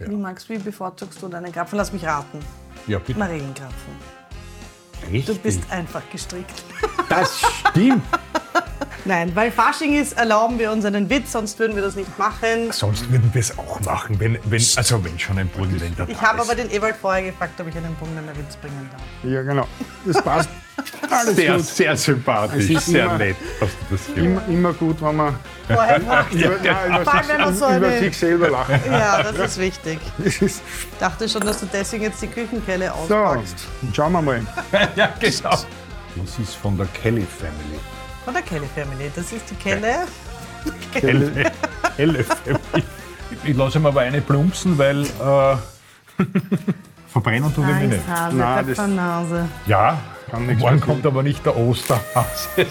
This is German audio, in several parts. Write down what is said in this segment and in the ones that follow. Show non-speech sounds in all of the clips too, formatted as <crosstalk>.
Ja. Wie magst wie bevorzugst du deine Krapfen? Lass mich raten. Ja, bitte. Marillenkrapfen. Richtig. Du bist einfach gestrickt. <laughs> Das stimmt. Nein, weil Fasching ist, erlauben wir uns einen Witz, sonst würden wir das nicht machen. Sonst würden wir es auch machen, wenn, wenn, also wenn schon ein Burgenländer Ich da habe ist. aber den Ewald vorher gefragt, ob ich einen Burgenländer Witz bringen darf. Ja, genau. Das passt. Alles sehr, gut. sehr sympathisch, ist sehr immer- nett, du das gemacht Immer, immer gut, wenn man Vorher fragt. <laughs> über, nein, über, Vor allem, wenn man sich, so über eine- sich selber lacht. Ja, das ist wichtig. <laughs> Ich dachte schon, dass du deswegen jetzt die Küchenkelle so, auspackst. schauen wir mal. <laughs> Ja, genau. Das ist von der Kelly Family. Von der Kelly Family. Das ist die Kelle. Helle, helle Family. Ich lasse mir aber eine plumpsen, weil äh, verbrennen tun wir mich nicht. Nein, das- Pfeffernase. Ja, Kann nichts morgen passieren. kommt aber nicht der Osterhase. <laughs>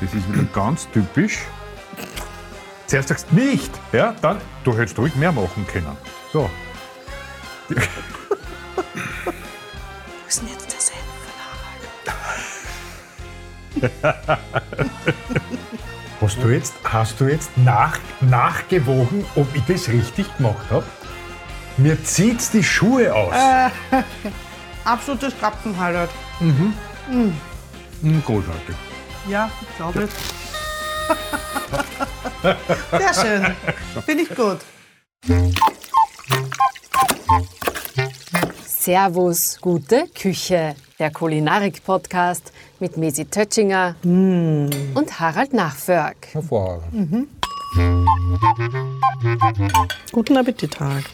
Das ist wieder ganz typisch. Zuerst sagst du nicht, ja, dann, du hättest ruhig mehr machen können. So, Wo <laughs> ist denn jetzt der Senf von Harald? hast du jetzt, hast du jetzt nach, nachgewogen, ob ich das richtig gemacht habe? Mir zieht's die Schuhe aus. <laughs> Absolutes Krapfenhighlight. Hm, großartig. Ja, ich glaube. Sehr schön. Finde ich gut. Servus, gute Küche. Der Kulinarik-Podcast mit Mesi Tötschinger und Harald Nachförg. Hervorragend. Guten Appetit, Harald.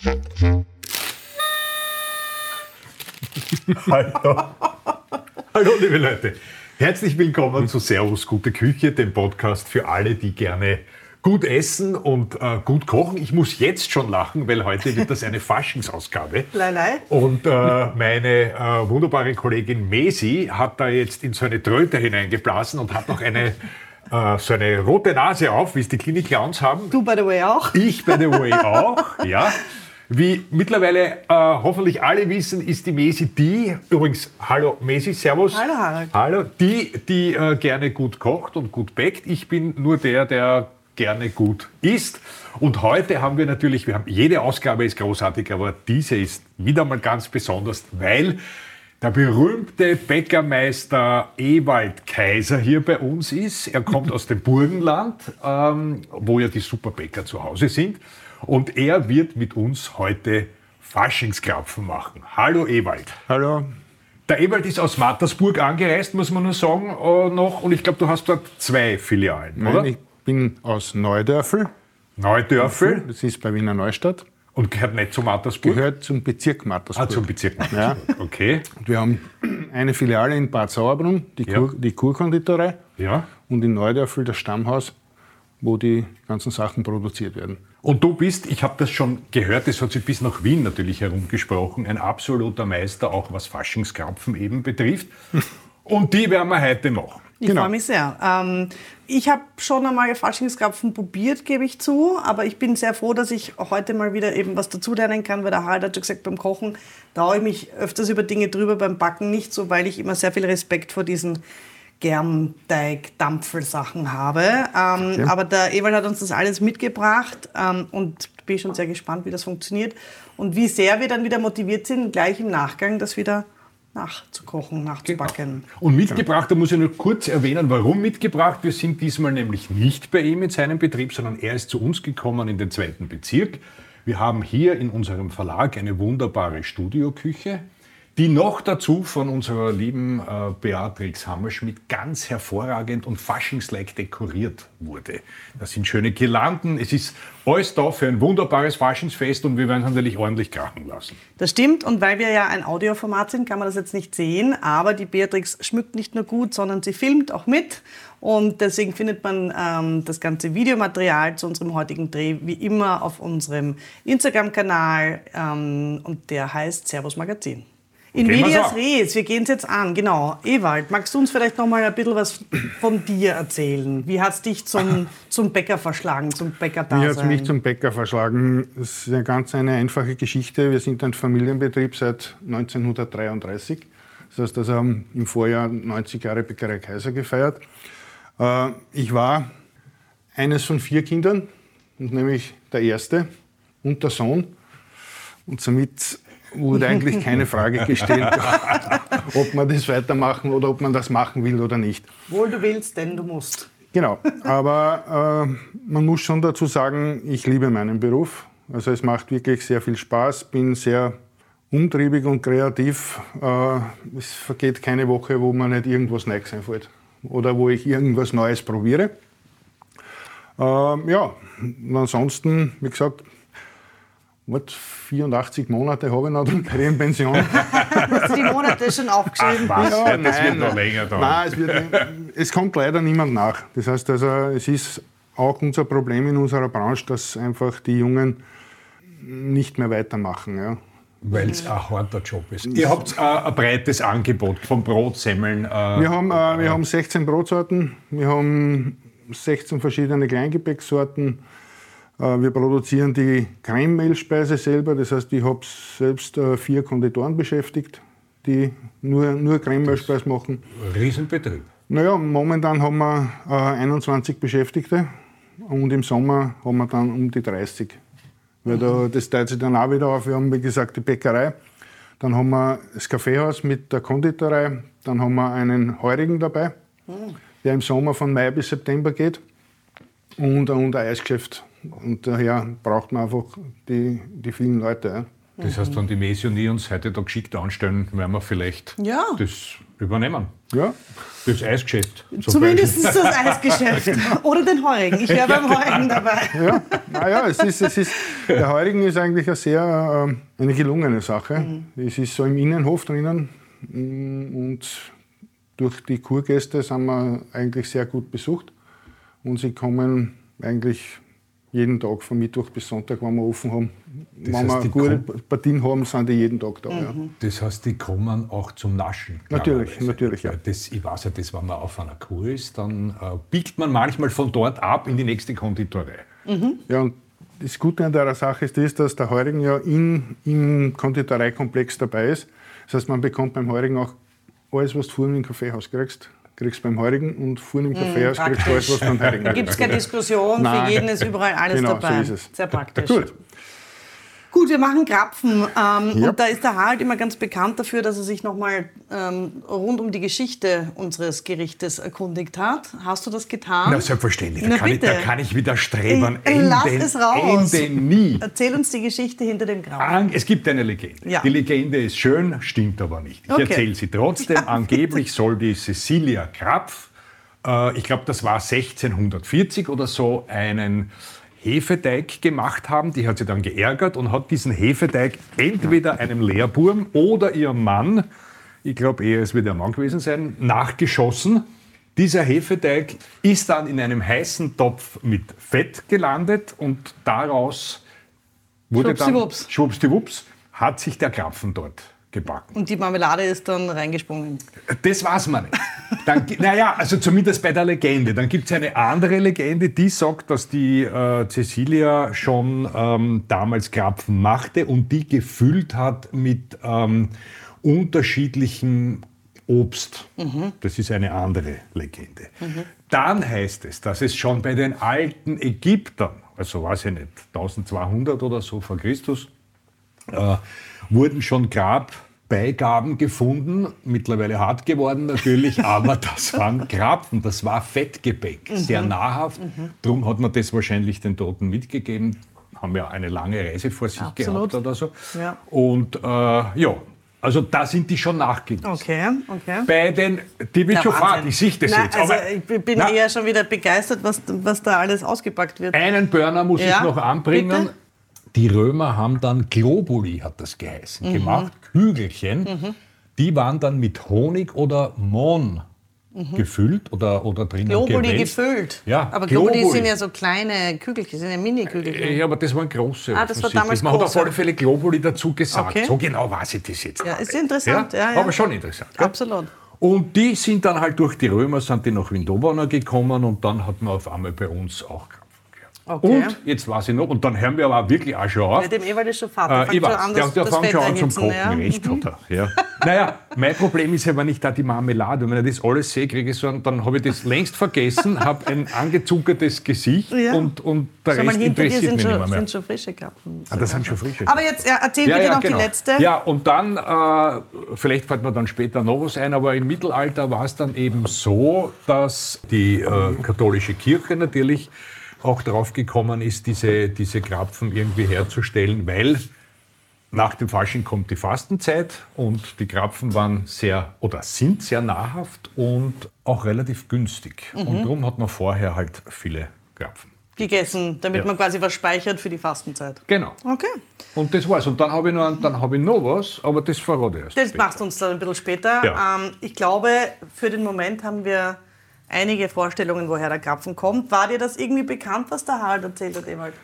<laughs> Hallo. Hallo, liebe Leute. Herzlich willkommen zu Servus Gute Küche, dem Podcast für alle, die gerne gut essen und äh, gut kochen. Ich muss jetzt schon lachen, weil heute wird das eine <laughs> Faschingsausgabe. Leilei. Und äh, meine äh, wunderbare Kollegin Mesi hat da jetzt in so eine Tröte hineingeblasen und hat noch eine, <laughs> äh, so eine rote Nase auf, wie es die Klinik Clowns haben. Du, by the way, auch. Ich, by the way, auch. Ja. Wie mittlerweile äh, hoffentlich alle wissen, ist die Mesi die, übrigens, hallo Mesi, servus. Hallo, Harald. Hallo, die, die äh, gerne gut kocht und gut bäckt. Ich bin nur der, der gerne gut isst. Und heute haben wir natürlich, wir haben, jede Ausgabe ist großartig, aber diese ist wieder mal ganz besonders, weil der berühmte Bäckermeister Ewald Kaiser hier bei uns ist. Er kommt aus dem Burgenland, ähm, wo ja die Superbäcker zu Hause sind. Und er wird mit uns heute Faschingskrapfen machen. Hallo Ewald. Hallo. Der Ewald ist aus Mattersburg angereist, muss man nur sagen, äh, noch. Und ich glaube, du hast dort zwei Filialen, oder? Nein, ich bin aus Neudörfel. Neudörfel Das ist bei Wiener Neustadt. und gehört nicht zu Mattersburg. Gehört zum Bezirk Mattersburg. ah, zum Bezirk Ja. Mattersburg. Okay. Und wir haben <clears throat> eine Filiale in Bad Sauerbrunn, die, Ja. Kur, die Kurkonditorei. Ja. Und in Neudörfel das Stammhaus, wo die ganzen Sachen produziert werden. Und du bist, ich habe das schon gehört, das hat sich bis nach Wien natürlich herumgesprochen, ein absoluter Meister, auch was Faschingskrapfen eben betrifft. <laughs> Und die werden wir heute machen. Ich Genau. freue mich sehr. Ähm, ich habe schon einmal Faschingskrapfen probiert, gebe ich zu, aber ich bin sehr froh, dass ich heute mal wieder eben was dazulernen kann, weil der Harald hat schon gesagt, beim Kochen traue ich mich öfters über Dinge drüber, beim Backen nicht so, weil ich immer sehr viel Respekt vor diesen Germteig-Dampfelsachen habe. Ähm, Aber der Ewald hat uns das alles mitgebracht ähm, und bin schon sehr gespannt, wie das funktioniert und wie sehr wir dann wieder motiviert sind, gleich im Nachgang das wieder nachzukochen, nachzubacken. Und mitgebracht, da muss ich nur kurz erwähnen, warum mitgebracht. Wir sind diesmal nämlich nicht bei ihm in seinem Betrieb, sondern er ist zu uns gekommen in den zweiten Bezirk. Wir haben hier in unserem Verlag eine wunderbare Studioküche, die noch dazu von unserer lieben äh, Beatrix Hammerschmidt ganz hervorragend und faschingslike dekoriert wurde. Das sind schöne Girlanden, es ist alles da für ein wunderbares Faschingsfest und wir werden es natürlich ordentlich krachen lassen. Das stimmt und weil wir ja ein Audioformat sind, kann man das jetzt nicht sehen, aber die Beatrix schmückt nicht nur gut, sondern sie filmt auch mit und deswegen findet man ähm, das ganze Videomaterial zu unserem heutigen Dreh wie immer auf unserem Instagram-Kanal ähm, und der heißt Servus Magazin. In Gehen medias res, wir gehen es jetzt an, genau. Ewald, magst du uns vielleicht noch mal ein bisschen was von dir erzählen? Wie hat es dich zum, <laughs> zum Bäcker verschlagen, zum Bäcker Wie hat es mich zum Bäcker verschlagen? Es ist eine ganz eine einfache Geschichte. Wir sind ein Familienbetrieb seit 1933. Das heißt, also haben im Vorjahr 90 Jahre Bäckerei Kaiser gefeiert. Äh, Ich war eines von vier Kindern. und nämlich der erste und der Sohn. Und somit wurde eigentlich keine Frage gestellt, <laughs> ob man das weitermachen oder ob man das machen will oder nicht. Wohl du willst, denn du musst. Genau, aber äh, man muss schon dazu sagen, ich liebe meinen Beruf. Also es macht wirklich sehr viel Spaß, bin sehr umtriebig und kreativ. Äh, es vergeht keine Woche, wo mir nicht irgendwas Neues einfällt oder wo ich irgendwas Neues probiere. Äh, ja, und ansonsten, wie gesagt, What, 84 Monate habe ich noch dann bei der Pension. <laughs> Hast du die Monate schon aufgeschrieben? Ach was, Ja, ja, das nein, wird noch nein. länger dauern. Nein, es, wird, es kommt leider niemand nach. Das heißt also, es ist auch unser Problem in unserer Branche, dass einfach die Jungen nicht mehr weitermachen. Ja. Weil es ein harter Job ist. Ihr habt äh, ein breites Angebot von Brot, Semmeln. Äh, Wir haben, äh, wir haben 16 Brotsorten, wir haben 16 verschiedene Kleingebäcksorten. Äh, wir produzieren die Creme-Mehlspeise selber, das heißt, ich habe selbst äh, vier Konditoren beschäftigt, die nur, nur Creme-Mehlspeise machen. Riesenbetrieb. Naja, momentan haben wir äh, 21 Beschäftigte und im Sommer haben wir dann um die 30. Weil da, das teilt sich dann auch wieder auf. Wir haben, wie gesagt, die Bäckerei, dann haben wir das Kaffeehaus mit der Konditorei, dann haben wir einen Heurigen dabei, der im Sommer von Mai bis September geht und, und ein Eisgeschäft. Und daher braucht man einfach die, die vielen Leute. Ja. Das heißt, wenn die und ich uns heute da geschickt anstellen, werden wir vielleicht Ja. das übernehmen. Ja, Das Eisgeschäft. zum Zumindest Beispiel. das Eisgeschäft. <laughs> Oder den Heurigen. Ich wäre beim Heurigen dabei. Ja, naja, es ist, es ist, der Heurigen ist eigentlich eine sehr ähm, eine gelungene Sache. Es ist so im Innenhof drinnen mm, und durch die Kurgäste sind wir eigentlich sehr gut besucht und sie kommen eigentlich jeden Tag von Mittwoch bis Sonntag, wenn wir offen haben. wenn heißt, wir die gute Partien haben, sind die jeden Tag da. Ja. Das heißt, die kommen auch zum Naschen. Natürlich, natürlich, ja. Das, ich weiß ja, das, wenn man auf einer Kur ist, dann äh, biegt man manchmal von dort ab in die nächste Konditorei. Ja, und das Gute an der Sache ist das, dass der Heurigen ja in, im Konditoreikomplex dabei ist. Das heißt, man bekommt beim Heurigen auch alles, was du vorhin im Kaffeehaus kriegst, kriegst beim Heurigen und vorhin im Kaffeehaus kriegst du alles, was du beim Heurigen Da gibt es keine Diskussion, Nein. für jeden ist überall alles Genau, dabei. so ist es. Sehr praktisch. Gut. Gut, wir machen Krapfen. Ähm, Ja. Und da ist der Harald immer ganz bekannt dafür, dass er sich nochmal ähm, rund um die Geschichte unseres Gerichtes erkundigt hat. Hast du das getan? Na, selbstverständlich. Da, Na, kann ich, da kann ich widerstreben. Äh, Lass es raus. Ende nie. Erzähl uns die Geschichte hinter dem. An- Es gibt eine Legende. Ja. Die Legende ist schön, stimmt aber nicht. Ich Okay. erzähle sie trotzdem. <laughs> Angeblich soll die Cecilia Krapf, äh, ich glaube, das war 1640 oder so, einen Hefeteig gemacht haben. Die hat sie dann geärgert und hat diesen Hefeteig entweder einem Lehrbuben oder ihrem Mann, ich glaube eher es wird der Mann gewesen sein, nachgeschossen. Dieser Hefeteig ist dann in einem heißen Topf mit Fett gelandet und daraus wurde dann schwuppsdiwupps, hat sich der Krapfen dort gebacken. Und die Marmelade ist dann reingesprungen. Das weiß man nicht. Dann, naja, also zumindest bei der Legende. Dann gibt es eine andere Legende, die sagt, dass die äh, Cecilia schon ähm, damals Krapfen machte und die gefüllt hat mit ähm, unterschiedlichen Obst. Das ist eine andere Legende. Dann heißt es, dass es schon bei den alten Ägyptern, also weiß ich nicht, 1200 oder so vor Christus, äh, wurden schon Grabbeigaben gefunden, mittlerweile hart geworden natürlich, <laughs> aber das waren Krapfen, das war Fettgebäck, sehr nahrhaft. Darum hat man das wahrscheinlich den Toten mitgegeben, haben ja eine lange Reise vor sich Absolut. gehabt oder so. Ja. Und äh, ja, also da sind die schon nachgewiesen. Okay, okay. Bei den, die wird schon fad, ich sehe das Nein, jetzt. Also aber, ich bin na, eher schon wieder begeistert, was, was da alles ausgepackt wird. Einen Burner muss Ja, ich noch anbringen. bitte? Die Römer haben dann Globuli, hat das geheißen, Mhm. gemacht, Kügelchen. Die waren dann mit Honig oder Mohn gefüllt oder, oder drinnen Mhm. Globuli gewälzt. gefüllt. Ja, Aber Globuli, Globuli. sind ja so kleine Kügelchen, sind ja Mini-Kügelchen. Ja, aber das waren große. Ah, das war damals Man hat auf alle Fälle Globuli dazu gesagt. Okay. So genau weiß ich das jetzt. Ja, ist interessant, ja, ja. Aber schon interessant. gell? Absolut. Und die sind dann halt durch die Römer sind die nach Windobana gekommen und dann hat man auf einmal bei uns auch. Okay. Und jetzt weiß ich noch, und dann hören wir aber wirklich auch schon auf. Ja, dem Ewald ist schon Vater. Äh, ich weiß, an, der, das, der das fängt schon an zum Kochen. ja. Recht hat er. <laughs> Ja. naja, mein Problem ist ja, wenn ich da die Marmelade, wenn ich das alles sehe, kriege ich so, dann habe ich das längst vergessen, <laughs> habe ein angezuckertes Gesicht Ja. und, und der mal, Rest interessiert mich nicht schon, mehr. mehr. sind schon frische Krapfen. Ah, das sind schon frische. Aber jetzt ja, erzähl bitte noch die letzte. Ja, und dann, äh, vielleicht fällt mir dann später noch was ein, aber im Mittelalter war es dann eben so, dass die äh, katholische Kirche natürlich auch darauf gekommen ist, diese, diese Krapfen irgendwie herzustellen, weil nach dem Fasching kommt die Fastenzeit und die Krapfen waren sehr oder sind sehr nahrhaft und auch relativ günstig. Mhm. Und darum hat man vorher halt viele Krapfen. Gegessen, damit Ja. man quasi was speichert für die Fastenzeit. Genau. Okay. Und das war's. Und dann habe ich, noch, dann hab ich noch was, aber das verrate ich erst. Das später. machst du uns dann ein bisschen später. Ja. Ähm, ich glaube, für den Moment haben wir einige Vorstellungen, woher der Krapfen kommt. War dir das irgendwie bekannt, was der Harald erzählt hat, Ewald?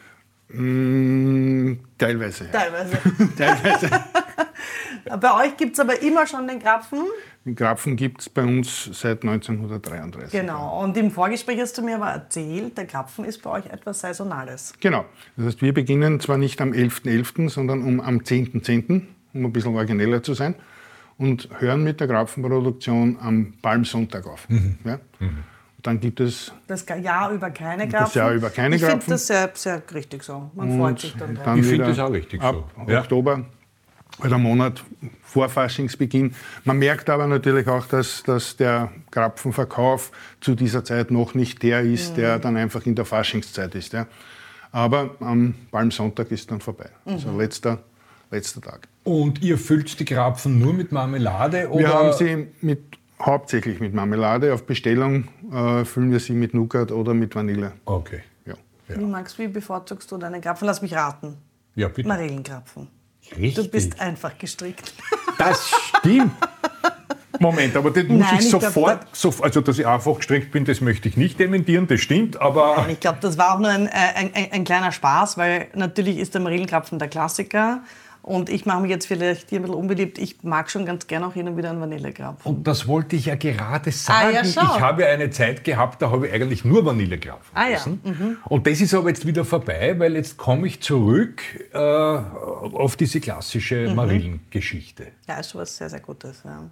Mm, teilweise. Teilweise. <laughs> teilweise. <laughs> Bei euch gibt es aber immer schon den Krapfen. Den Krapfen gibt es bei uns seit 1933. Genau. Und im Vorgespräch hast du mir aber erzählt, der Krapfen ist bei euch etwas Saisonales. Genau. Das heißt, wir beginnen zwar nicht am 11.11., sondern um, am 10.10., um ein bisschen origineller zu sein, und hören mit der Krapfenproduktion am Palmsonntag auf. Ja? Dann gibt es Das Jahr über keine Krapfen. Jahr über keine ich Ich Krapfen. finde das sehr, sehr richtig so. Man freut sich dann drauf. dann Ich find wieder das auch richtig ab so. Ja. Oktober oder Monat vor Faschingsbeginn. Man merkt aber natürlich auch, dass, dass der Krapfenverkauf zu dieser Zeit noch nicht der ist, Mhm. der dann einfach in der Faschingszeit ist. Ja. Aber am Palmsonntag ist dann vorbei. Also Mhm. letzter, letzter Tag. Und ihr füllt die Krapfen nur mit Marmelade? Oder? Wir haben sie mit, hauptsächlich mit Marmelade. Auf Bestellung äh, füllen wir sie mit Nougat oder mit Vanille. Okay. Ja. Wie, Max, wie bevorzugst du deinen Krapfen? Lass mich raten. Ja, bitte. Marillenkrapfen. Richtig. Du bist einfach gestrickt. Das stimmt. Moment, aber das muss Nein, ich ich glaub, sofort, so, also dass ich einfach gestrickt bin, das möchte ich nicht dementieren, das stimmt, aber Ich glaube, das war auch nur ein, äh, ein, ein, ein kleiner Spaß, weil natürlich ist der Marillenkrapfen der Klassiker. Und ich mache mich jetzt vielleicht hier ein bisschen unbeliebt. Ich mag schon ganz gerne auch hin und wieder einen Vanillekrapfen. und das wollte ich ja gerade sagen. Ah, ja, ich habe ja eine Zeit gehabt, da habe ich eigentlich nur Vanillekrapfen Ah, ja. gegessen. Und das ist aber jetzt wieder vorbei, weil jetzt komme ich zurück äh, auf diese klassische Mhm. Marillengeschichte. Ja, ist schon was sehr, sehr Gutes. Ja.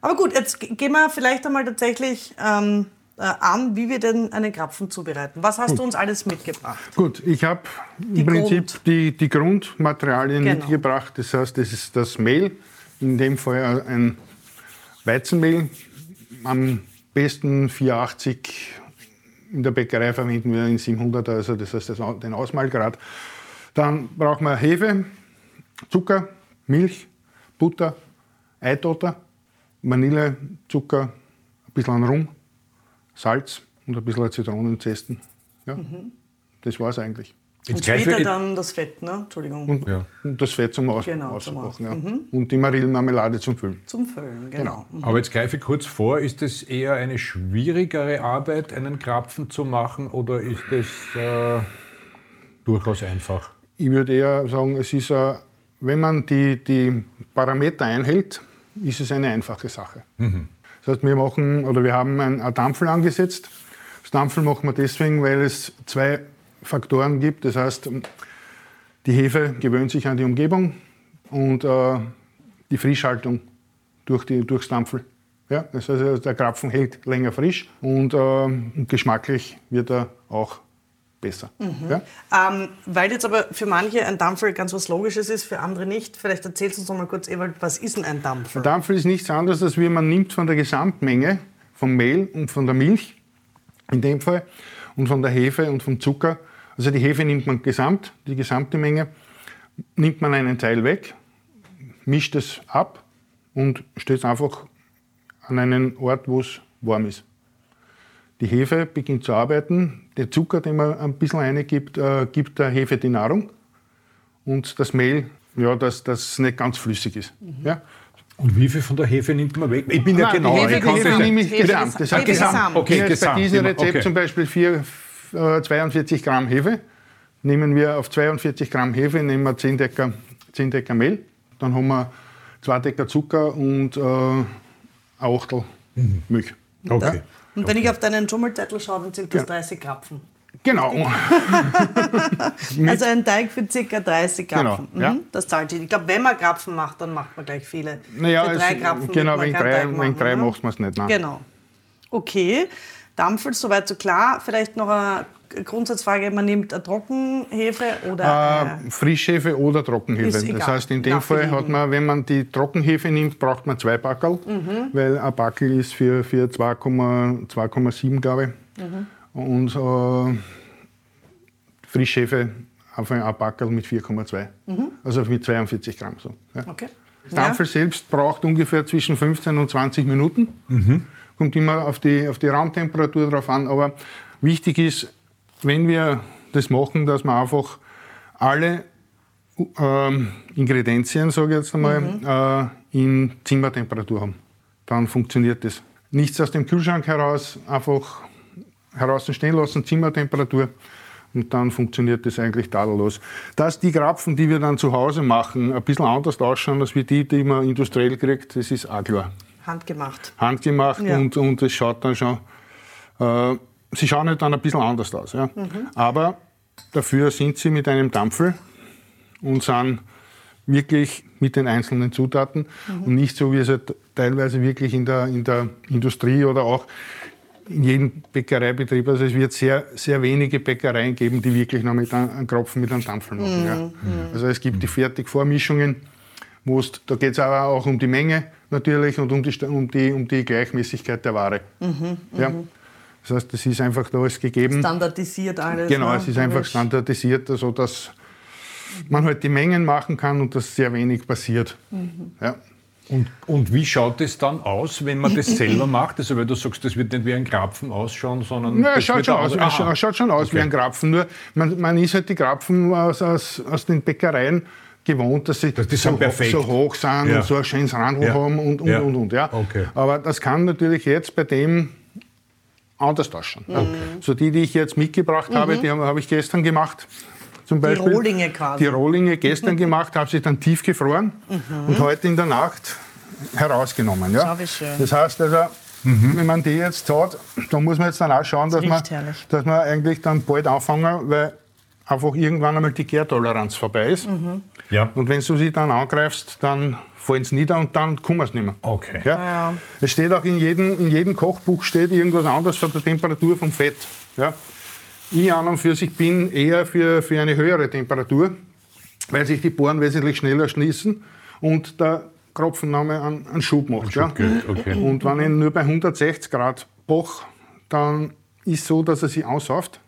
Aber gut, jetzt ge- gehen wir vielleicht einmal tatsächlich ähm, äh, an, wie wir denn einen Krapfen zubereiten. Was hast du uns alles mitgebracht? Gut, ich habe im Prinzip Grund- die, die Grundmaterialien Genau. mitgebracht. Das heißt, das ist das Mehl, in dem Fall ein Weizenmehl, am besten 480. In der Bäckerei verwenden wir in 700, also das heißt das, den Ausmalgrad. Dann brauchen wir Hefe, Zucker, Milch, Butter, Eitotter, Vanille, Zucker, ein bisschen Rum, Salz und ein bisschen Zitronenzesten. Ja, Das war es eigentlich. Und greife später ich- dann das Fett, ne? Entschuldigung. Und, Ja. und das Fett zum Aus Genau, zum Ausbacken. Ja. Und die Marillenmarmelade zum Füllen. Zum Füllen, genau. Aber jetzt greife ich kurz vor, ist es eher eine schwierigere Arbeit, einen Krapfen zu machen oder ist es äh, durchaus einfach? Ich würde eher sagen, es ist, äh, wenn man die, die Parameter einhält, ist es eine einfache Sache. Das heißt, wir machen oder wir haben ein, Dampfel angesetzt. Das Dampfel machen wir deswegen, weil es zwei Faktoren gibt. Das heißt, die Hefe gewöhnt sich an die Umgebung und äh, die Frischhaltung durch die, durchs Dampfel. Ja, das heißt, der Krapfen hält länger frisch und äh, geschmacklich wird er auch besser. Ja? Ähm, weil jetzt aber für manche ein Dampfel ganz was Logisches ist, für andere nicht. Vielleicht erzählst du uns noch mal kurz, Ewald, was ist denn ein Dampfel? Der Dampfel ist nichts anderes, als wie man nimmt von der Gesamtmenge vom Mehl und von der Milch, in dem Fall, und von der Hefe und vom Zucker. Also die Hefe nimmt man gesamt, die gesamte Menge, nimmt man einen Teil weg, mischt es ab und stellt es einfach an einen Ort, wo es warm ist. Die Hefe beginnt zu arbeiten. Der Zucker, den man ein bisschen reingibt, äh, gibt der Hefe die Nahrung. Und das Mehl, ja, dass das nicht ganz flüssig ist. Ja? Und wie viel von der Hefe nimmt man weg? Ich bin ja Nein, genau. die ich Hefe, die konnte Hefe es- nehme ich Hefe gesamt. Das heißt, Gesamt. Okay, jetzt bei gesamt, diesem immer, Rezept okay. zum Beispiel vier, äh, 42 Gramm Hefe. Nehmen wir auf 42 Gramm Hefe nehmen wir 10 Decker, 10 Decker Mehl. Dann haben wir 2 Decker Zucker und äh, ein Achtel Milch. Okay. Und wenn ich auf deinen Dschungelzettel schaue, dann sind das 30 Krapfen. Genau. <laughs> Also ein Teig für ca. 30 Genau, Krapfen. ja. Mhm, Das zahlt sich. Ich glaube, wenn man Krapfen macht, dann macht man gleich viele. Naja, für drei Krapfen genau, wegen drei, Teig machen, drei ne? macht man es nicht. Nein. Genau. Okay. Dampfel, soweit so klar. Vielleicht noch eine Grundsatzfrage. Man nimmt eine Trockenhefe oder Äh, Frischhefe oder Trockenhefe. Das heißt, in dem Nach Fall hat man, wenn man die Trockenhefe nimmt, braucht man zwei Backel, Mhm. weil ein Backel ist für, für 2,7 2,7, glaube ich. Mhm. Und äh, Frischhefe auf ein Backel mit 4,2. Also mit 42 Gramm. So. Ja. Mhm. Okay. Das Dampfel selbst braucht ungefähr zwischen 15 und 20 Minuten. Kommt immer auf die, auf die Raumtemperatur drauf an. Aber wichtig ist, wenn wir das machen, dass wir einfach alle ähm, Ingredienzien, sage ich jetzt einmal, äh, in Zimmertemperatur haben. Dann funktioniert das. Nichts aus dem Kühlschrank heraus, einfach heraus stehen lassen, Zimmertemperatur. Und dann funktioniert das eigentlich tadellos. Dass die Krapfen, die wir dann zu Hause machen, ein bisschen anders ausschauen als wie die, die man industriell kriegt, das ist auch klar. Handgemacht. Handgemacht Ja. und, und es schaut dann schon, äh, sie schauen halt dann ein bisschen anders aus. Ja. Aber dafür sind sie mit einem Dampfel und sind wirklich mit den einzelnen Zutaten und nicht so, wie es halt teilweise wirklich in der, in der Industrie oder auch in jedem Bäckereibetrieb, also es wird sehr, sehr wenige Bäckereien geben, die wirklich noch mit einem, Kropfen mit einem Dampfel machen. Ja. Also es gibt die Fertigvormischungen, wo es, da geht es aber auch um die Menge natürlich und um die, um die, um die Gleichmäßigkeit der Ware. ja. Das heißt, das ist einfach da alles gegeben. Standardisiert alles. Genau, ne? es ist einfach standardisiert, so dass man halt die Mengen machen kann und dass sehr wenig passiert. Ja. Und, und wie schaut es dann aus, wenn man das <laughs> selber macht? Also, weil du sagst, das wird nicht wie ein Krapfen ausschauen, sondern. Ja, das es schaut schon aus, es Aha. schaut schon aus wie Okay. ein Krapfen. Nur man, man ist halt die Krapfen aus, aus, aus den Bäckereien gewohnt, dass sie die so, perfekt. so hoch sind Ja. und so ein schönes Randl Ja. haben und, und, Ja. und, und. Ja. Okay. Aber das kann natürlich jetzt bei dem anders ausschauen. Ja. So die, die ich jetzt mitgebracht habe, die habe ich gestern gemacht. Zum Beispiel. Rohlinge quasi. Die Rohlinge gestern <laughs> gemacht, habe sie dann tiefgefroren und heute in der Nacht herausgenommen. Ja. Das heißt also, wenn man die jetzt hat, dann muss man jetzt dann auch schauen, dass man, herrlich. dass man eigentlich dann bald anfangen, weil einfach irgendwann einmal die Gärtoleranz vorbei ist. Ja. Und wenn du sie dann angreifst, dann fallen sie nieder und dann kommen sie nicht mehr. Okay. Ja? Ja. Es steht auch in jedem, in jedem Kochbuch steht irgendwas anderes von der Temperatur vom Fett. Ja? Ich an und für sich bin eher für, für eine höhere Temperatur, weil sich die Poren wesentlich schneller schließen und der Kropfenname einen, einen Schub macht. ja? okay. Und wenn ich nur bei 160 Grad boch, dann ist so, dass er sich aussauft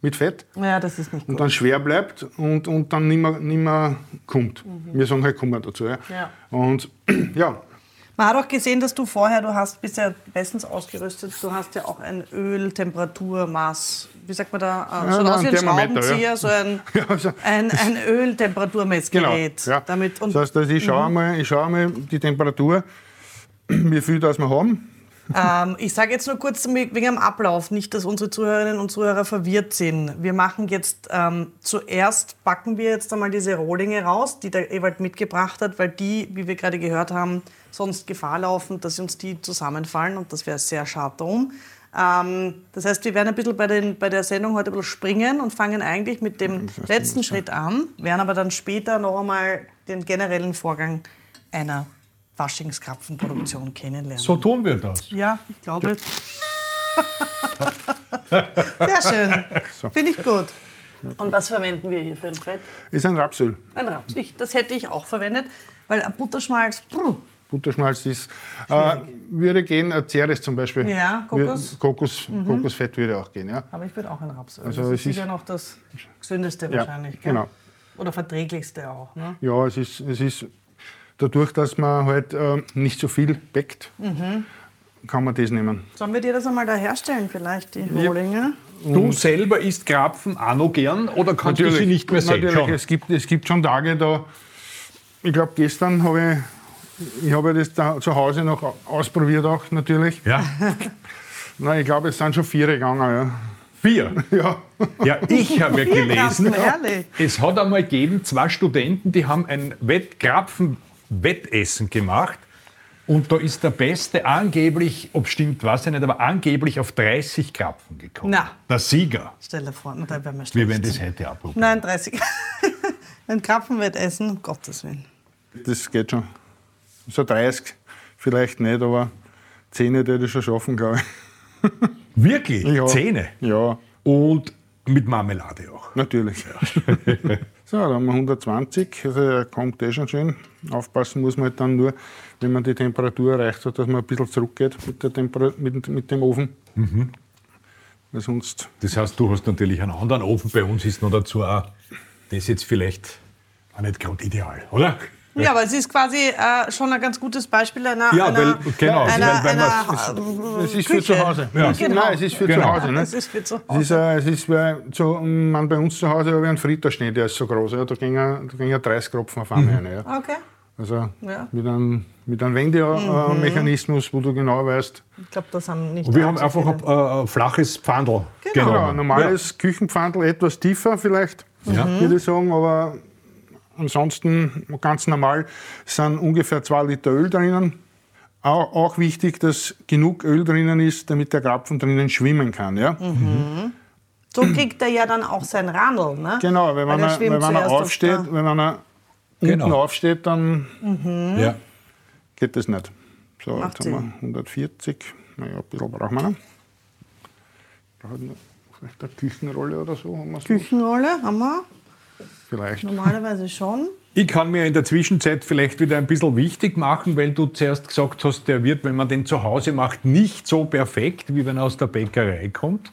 mit Fett Ja, das ist nicht und gut. dann schwer bleibt und, und dann nicht mehr, nicht mehr kommt. Wir sagen halt, kommen dazu. Ja. Ja. Und <clears throat> ja, Man hat auch gesehen, dass du vorher, du hast, bist ja bestens ausgerüstet, du hast ja auch ein Öltemperaturmaß, wie sagt man da, äh, Ja, so ein aus wie ein Schraubenzieher, <laughs> ja. so ein, Ja, also- ein, ein genau. Öltemperaturmessgerät. Ja. Damit, und Mhm. das heißt, also ich schaue einmal, ich schaue einmal die Temperatur, <clears throat> wie viel das wir haben. Ähm, ich sage jetzt nur kurz wegen dem Ablauf, nicht, dass unsere Zuhörerinnen und Zuhörer verwirrt sind. Wir machen jetzt ähm, zuerst, backen wir jetzt einmal diese Rohlinge raus, die der Ewald mitgebracht hat, weil die, wie wir gerade gehört haben, sonst Gefahr laufen, dass uns die zusammenfallen und das wäre sehr schade drum. Ähm, das heißt, wir werden ein bisschen bei, den, bei der Sendung heute ein bisschen springen und fangen eigentlich mit dem letzten Schritt an, werden aber dann später noch einmal den generellen Vorgang einer Faschingskrapfenproduktion kennenlernen. So tun wir das. Ja, ich glaube. <laughs> Sehr schön. Finde ich gut. Und was verwenden wir hier für ein Fett? Ist ein Rapsöl. Ein Raps. Ich, das hätte ich auch verwendet, weil ein Butterschmalz, puh, Butterschmalz ist, äh, würde gehen, Ceres zum Beispiel. Ja, Kokos. Wir- Kokos Kokosfett würde auch gehen, ja. aber ich würde auch ein Rapsöl. Also das es ist sicher noch das gesündeste Ja, wahrscheinlich. gell? genau. Oder verträglichste auch. Ne? Ja, es ist, es ist dadurch, dass man halt äh, nicht so viel bäckt, Mhm. kann man das nehmen. Sollen wir dir das einmal da herstellen, vielleicht, die Rohlinge? Du selber isst Krapfen auch noch gern oder kannst du sie nicht mehr sehen? Natürlich, es gibt, es gibt schon Tage, da, ich glaube, gestern habe ich, ich habe das da zu Hause noch ausprobiert auch natürlich. Ja, <laughs> Na, ich glaube, es sind schon vier gegangen, vier. ja. <laughs> ja. Ja, ich habe ja gelesen, es hat einmal gegeben, zwei Studenten, die haben ein Wett Krapfen-Wettessen gemacht. Und da ist der Beste angeblich, ob stimmt, weiß ich nicht, aber angeblich auf 30 Krapfen gekommen. Na. Der Sieger. Stell dir vor, da wären wir werden das heute abprobieren. Nein, 30. <laughs> Ein Krapfen wird essen, um Gottes Willen. Das geht schon. So 30 vielleicht nicht, aber 10 hätte ich schon schaffen, glaube ich. <laughs> Wirklich? Ja. Zähne. Ja, Und mit Marmelade auch. natürlich. <laughs> so, dann haben wir 120. Also er kommt eh schon schön. Aufpassen muss man halt dann nur, wenn man die Temperatur erreicht hat, dass man ein bisschen zurückgeht mit, der Temper mit, mit dem Ofen. Weil sonst Das heißt, du hast natürlich einen anderen Ofen. Bei uns ist noch dazu auch das jetzt vielleicht auch nicht gerade ideal, oder? Ja, aber es ist quasi äh, schon ein ganz gutes Beispiel einer, Ja, einer, weil- genau, einer, weil- weil einer, Es ist für zu Hause. Ja. Es ist- Nein, es ist für Genau. zu Hause. Ne? Es ist für zu Es ist, Hause. äh, es ist wie, so, man, bei uns zu Hause habe ich einen Friterschnee, der ist so groß. Ja, da gingen da gingen 30 Kropfen auf einmal rein. Ja. Okay, Also Ja. mit einem, mit einem Wendemechanismus, wo du genau weißt, ich glaube, das haben nicht Und wir haben einfach ein, äh, ein flaches Pfandl Genau. ja, genommen. normales Küchenpfandl, etwas tiefer vielleicht, Ja. würde ich sagen, aber ansonsten ganz normal sind ungefähr zwei Liter Öl drinnen. Auch, auch wichtig, dass genug Öl drinnen ist, damit der Krapfen drinnen schwimmen kann. Ja? So kriegt er ja dann auch sein Randl, ne? Genau, wenn, er er, wenn er auf aufsteht, wenn er Genau. unten aufsteht, dann Mhm. Ja. geht das nicht. So, Macht jetzt haben wir 140. Naja, ein bisschen brauchen wir noch. Brauchen wir vielleicht eine Küchenrolle oder so? Haben? Küchenrolle haben wir Vielleicht. normalerweise schon. Ich kann mir in der Zwischenzeit vielleicht wieder ein bisschen wichtig machen, weil du zuerst gesagt hast, der wird, wenn man den zu Hause macht, nicht so perfekt, wie wenn er aus der Bäckerei kommt.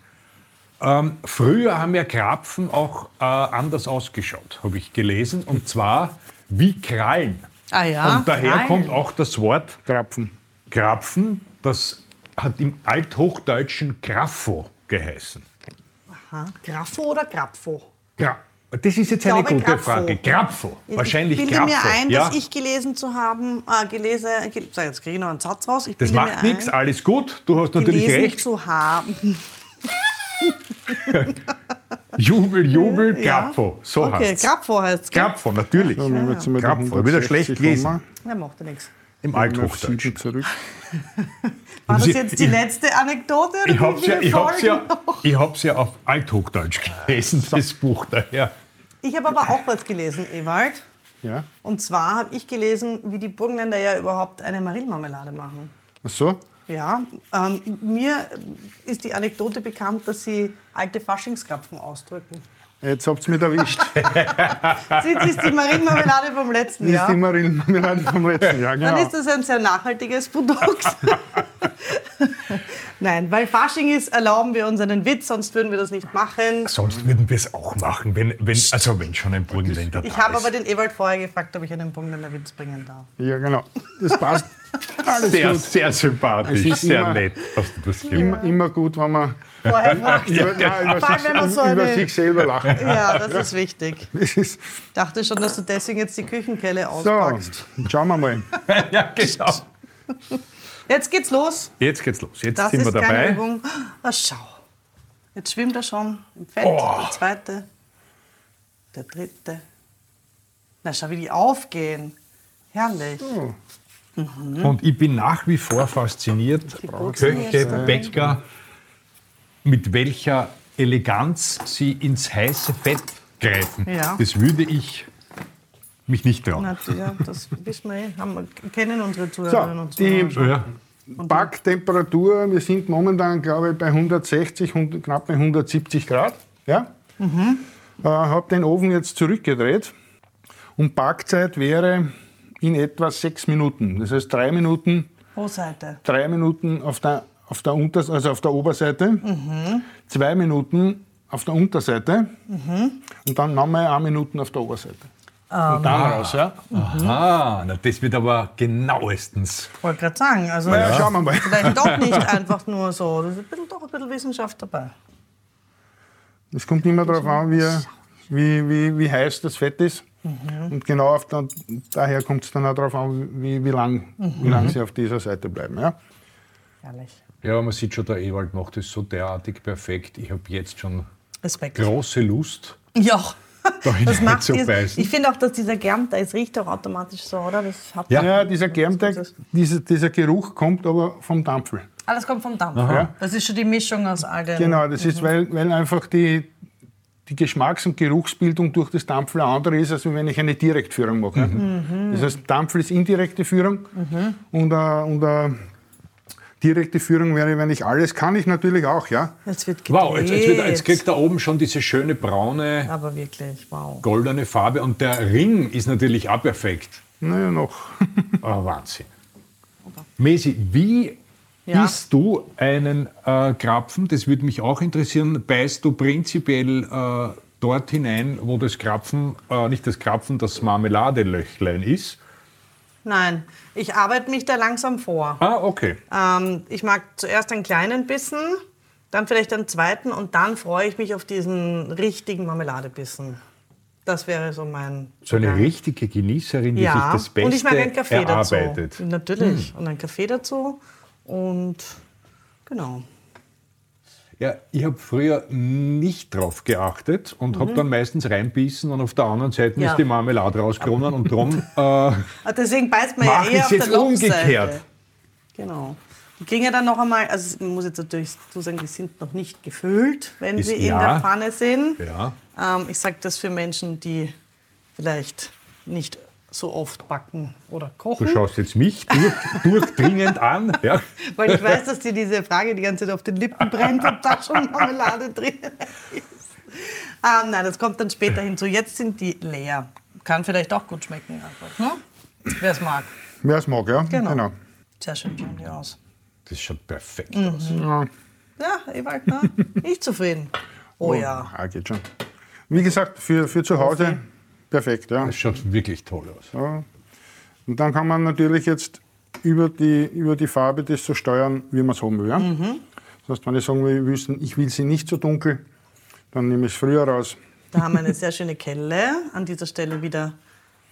Ähm, früher haben ja Krapfen auch äh, anders ausgeschaut, habe ich gelesen, und zwar wie Krallen. Ah ja, und daher Krallen. kommt auch das Wort Krapfen. Krapfen, das hat im Althochdeutschen Graffo geheißen. Aha. Graffo oder Grapfo? Ja. Das ist jetzt eine glaube, gute Grapfo. Frage. Grapfo. Wahrscheinlich ich bilde Grapfo. mir ein, ja. dass ich gelesen zu haben, äh, gelesen, gel so, jetzt kriege ich noch einen Satz raus. Ich Das macht nichts, alles gut. Du hast natürlich gelesen recht. zu haben. <laughs> Jubel, Jubel, Ja. Grapfo. So okay, heißt's. Grapfo heißt es. Grapfo, natürlich. Jetzt mal die Grapfo, wieder 160 schlecht gelesen. Ja, macht ja nichts. Im Althochdeutsch. War das jetzt die ich- letzte Anekdote? Oder Ich wie hab's ja, viele ich hab's ja, Folgen noch? ich hab's ja auf Althochdeutsch gelesen, das Buch daher. Ich habe aber auch was gelesen, Ewald. Ja. Und zwar habe ich gelesen, wie die Burgenländer ja überhaupt eine Marillenmarmelade machen. Ach so? Ja, ähm, mir ist die Anekdote bekannt, dass sie alte Faschingskrapfen ausdrücken. Jetzt habt ihr mich erwischt. <laughs> Das ist die Marillenmarmelade vom letzten Das ist Jahr. die Marillenmarmelade vom letzten Jahr. Dann Genau. ist das ein sehr nachhaltiges Produkt. <laughs> Nein, weil Fasching ist, erlauben wir uns einen Witz, sonst würden wir das nicht machen. Sonst würden wir es auch machen, wenn, wenn, also wenn schon ein Burgenländer Ich da habe ist. aber den Ewald vorher gefragt, ob ich einen Burgenländer Witz bringen darf. Ja, genau. Das passt. Alles sehr, gut. sehr sympathisch, Es ist sehr immer- nett, hast du das gemacht. Immer, immer gut, wenn man Vorher <laughs> fragt. über, nein, über, Vor allem, wenn man sich, so über eine- sich selber lacht. Ja, das ist wichtig. <laughs> Das ist, Ich dachte schon, dass du deswegen jetzt die Küchenkelle so, auspackst. schauen wir mal. <laughs> ja, genau. Jetzt geht's los. Jetzt geht's los. Jetzt Das sind wir ist keine dabei. Übung. Ah, schau. Jetzt schwimmt er schon im Fett. Oh. Der zweite. Der dritte. Na, schau, wie die aufgehen. Herrlich. Und ich bin nach wie vor fasziniert, Köche, Bäcker, mit welcher Eleganz sie ins heiße Fett greifen. Ja. Das würde ich mich nicht trauen. Na, ja, das wissen wir eh. Haben wir, kennen unsere Zuhörerinnen So, und die Zuhörer. Ja. Backtemperatur, wir sind momentan, glaube ich, bei 160, 100, knapp bei 170 Grad. Ja? Äh, habe den Ofen jetzt zurückgedreht und Backzeit wäre in etwa sechs Minuten. Das heißt drei Minuten, Pro Seite. drei Minuten auf der, auf der, Unter also auf der Oberseite, zwei Minuten auf der Unterseite und dann nochmal eine Minute auf der Oberseite. und dann raus, ja? Aha, na, das wird aber genauestens. Wollte gerade sagen. Also, Ja, schauen wir mal. Vielleicht doch <laughs> nicht einfach nur so. Da ist ein bisschen, doch ein bisschen Wissenschaft dabei. Es kommt immer darauf an, wie, wie, wie, wie heiß das Fett ist. Und genau auf der, daher kommt es dann auch darauf an, wie, wie lang, wie lang sie auf dieser Seite bleiben. Ja? Herrlich. Ja, man sieht schon, der Ewald macht das so derartig perfekt. Ich habe jetzt schon Respekt. große Lust. Ja. da <laughs> Das macht zu dies- beißen. Ich finde auch, dass dieser Germ, da riecht auch automatisch so, oder? Das hat Ja. Ja, dieser Germteig, dieser, dieser Geruch kommt aber vom Dampfel. Alles kommt vom Dampf. Ja. Das ist schon die Mischung aus all den. Genau, das ist, weil, weil einfach die, die Geschmacks- und Geruchsbildung durch das Dampfel eine andere ist, als wenn ich eine Direktführung mache. Das heißt, Dampfel ist indirekte Führung und, eine, und eine direkte Führung wäre, wenn ich alles kann, ich natürlich auch, ja. Jetzt wird gedreht. Wow, jetzt, jetzt, wird, jetzt kriegt er oben schon diese schöne braune, Aber wirklich, wow. goldene Farbe und der Ring ist natürlich auch perfekt. Naja, noch. <laughs> Ah, Wahnsinn. Mesi, wie Ja. isst du einen äh, Krapfen? Das würde mich auch interessieren. Beißt du prinzipiell äh, dort hinein, wo das Krapfen, äh, nicht das Krapfen, das Marmeladelöchlein ist? Nein, ich arbeite mich da langsam vor. Ah, okay. Ähm, ich mag zuerst einen kleinen Bissen, dann vielleicht einen zweiten und dann freue ich mich auf diesen richtigen Marmeladebissen. Das wäre so mein. So eine Ja. richtige Genießerin, die sich Ja, das Beste und ich mag einen Kaffee erarbeitet. dazu. Natürlich. Und einen Kaffee dazu. Und genau. Ja, ich habe früher nicht drauf geachtet und habe dann meistens reinbissen und auf der anderen Seite Mhm. Ja. ist die Marmelade rausgekommen und darum <laughs> äh, Ah, Deswegen beißt man ja eher auf der jetzt Lochseite. umgekehrt. Genau. Die kriegen ja dann noch einmal, also man muss jetzt natürlich dazu sagen, die sind noch nicht gefüllt, wenn Ist- sie in ja. der Pfanne sind. ja, Ähm, ich sage das für Menschen, die vielleicht nicht so oft backen oder du kochen. schaust jetzt mich durch, durchdringend an. Ja. <laughs> Weil ich weiß, dass dir diese Frage die ganze Zeit auf den Lippen brennt, ob da schon Marmelade drin ist. Ähm, nein, das kommt dann später hinzu. Jetzt sind die leer. Kann vielleicht auch gut schmecken. Einfach, ne? Wer es mag. Wer es mag, ja. Genau. Sehr schön schauen die aus. Das schaut perfekt Mhm. aus. Ja. Ja, Ewald, ne? nicht zufrieden. Oh ja. Ah, geht schon. Wie gesagt, für, für zu Hause perfekt, ja. Das schaut wirklich toll aus. ja. Und dann kann man natürlich jetzt über die, über die Farbe das so steuern, wie man es haben will. Ja? Mhm. Das heißt, wenn ich sagen will, ich will, ich will sie nicht so dunkel, dann nehme ich es früher raus. Da haben wir eine <laughs> sehr schöne Kelle. An dieser Stelle wieder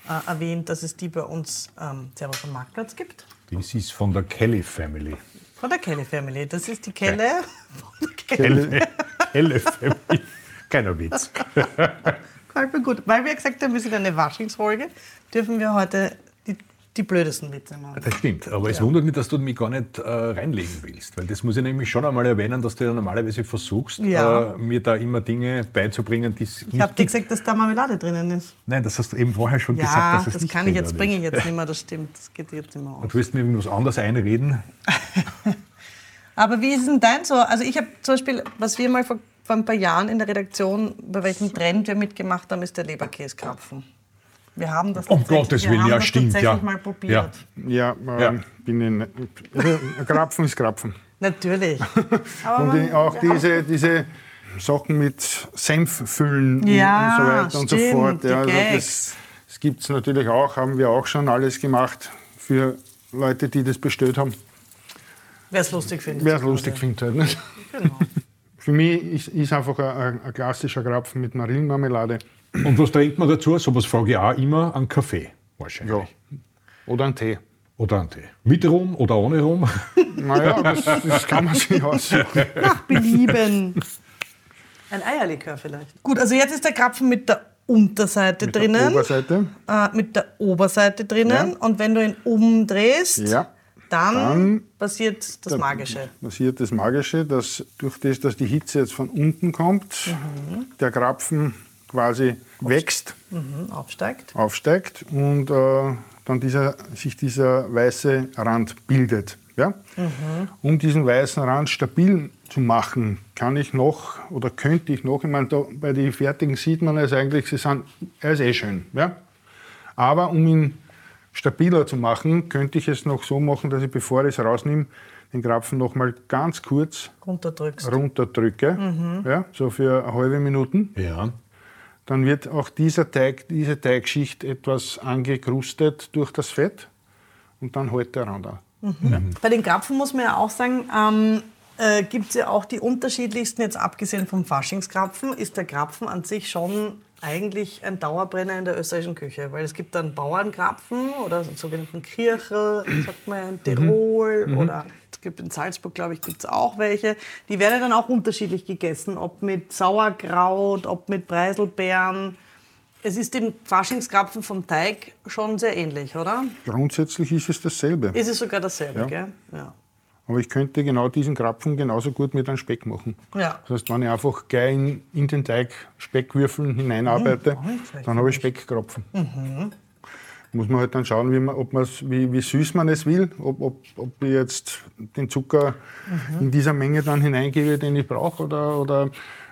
äh, erwähnt, dass es die bei uns ähm, Servus vom Marktplatz gibt. Das ist von der Kelly Family. Von der Kelly Family. Das ist die Kelle von der Kelly. Kelly, Kelly Family. Keiner Witz. <laughs> Gefällt mir gut. Weil wir gesagt haben, wir sind eine Waschingsfolge, dürfen wir heute die, die blödesten Witze machen. Das stimmt, aber es wundert mich, dass du mich gar nicht äh, reinlegen willst. Weil das muss ich nämlich schon einmal erwähnen, dass du ja normalerweise versuchst, Ja. äh, mir da immer Dinge beizubringen, die es Ich habe dir gesagt, dass da Marmelade drinnen ist. Nein, das hast du eben vorher schon gesagt, Ja, dass es das nicht kann ich jetzt, bringe ich jetzt nicht mehr, <laughs> das stimmt. Das geht jetzt nicht mehr aus. Du willst mir irgendwas anderes einreden? <laughs> Aber wie ist denn dein so? Also ich habe zum Beispiel, was wir mal vor, vor ein paar Jahren in der Redaktion, bei welchem Trend wir mitgemacht haben, ist der Leberkäskrapfen. Wir haben das Um tatsächlich- Gottes wir Willen, haben ja, das stimmt, tatsächlich ja. mal probiert. Ja, Ja. ähm, bin ich nicht. Also, ein Krapfen ist Krapfen. Natürlich. <laughs> Aber Und man, auch diese, diese Sachen mit Senf füllen Ja, und so weiter und so stimmt, fort. Ja, also das das gibt es natürlich auch, haben wir auch schon alles gemacht für Leute, die das bestellt haben. wer es lustig findet. Wer es lustig findet. Halt, nicht? Genau. Für mich ist, ist einfach ein, ein, ein klassischer Krapfen mit Marillenmarmelade. Und was trinkt man dazu? So was frage ich auch immer, einen Kaffee wahrscheinlich. Oder ein Tee. Oder einen Tee. Mit Rum oder ohne Rum? <laughs> Naja, das, das kann man sich aussuchen. Nach Belieben. Ein Eierlikör vielleicht. Gut, also jetzt ist der Krapfen mit der Unterseite Mit der drinnen. Oberseite. äh, mit der Oberseite drinnen. Ja. Und wenn du ihn umdrehst, Ja. Dann, Dann- passiert das Magische. passiert das Magische, dass durch das, dass die Hitze jetzt von unten kommt, der Krapfen quasi wächst, Mhm, aufsteigt. aufsteigt und äh, dann dieser, sich dieser weiße Rand bildet. Ja? Um diesen weißen Rand stabil zu machen, kann ich noch oder könnte ich noch, ich meine, da, bei den fertigen sieht man es eigentlich, sie sind, er ist eh schön. Ja? Aber um ihn stabiler zu machen, könnte ich es noch so machen, dass ich, bevor ich es rausnehme, den Krapfen noch mal ganz kurz runterdrücke, ja, so für eine halbe Minute. Ja. Dann wird auch dieser Teig, diese Teigschicht etwas angekrustet durch das Fett und dann hält der Rand auch. Bei den Krapfen muss man ja auch sagen, ähm, äh, gibt es ja auch die unterschiedlichsten, jetzt abgesehen vom Faschingskrapfen, ist der Krapfen an sich schon eigentlich ein Dauerbrenner in der österreichischen Küche. Weil es gibt dann Bauernkrapfen oder einen sogenannten Kirchel, sagt man in Tirol oder es gibt in Salzburg, glaube ich, gibt es auch welche. Die werden dann auch unterschiedlich gegessen, ob mit Sauerkraut, ob mit Preiselbeeren. Es ist dem Faschingskrapfen vom Teig schon sehr ähnlich, oder? Grundsätzlich ist es dasselbe. Ist es sogar dasselbe, Ja. gell? Ja. Aber ich könnte genau diesen Krapfen genauso gut mit einem Speck machen. Ja. Das heißt, wenn ich einfach gleich in, in den Teig Speckwürfeln hineinarbeite, schlecht. dann habe ich Speckkrapfen. Muss man halt dann schauen, wie, man, ob man's, wie, wie süß man es will, ob, ob, ob ich jetzt den Zucker in dieser Menge dann hineingebe, den ich brauche, oder, oder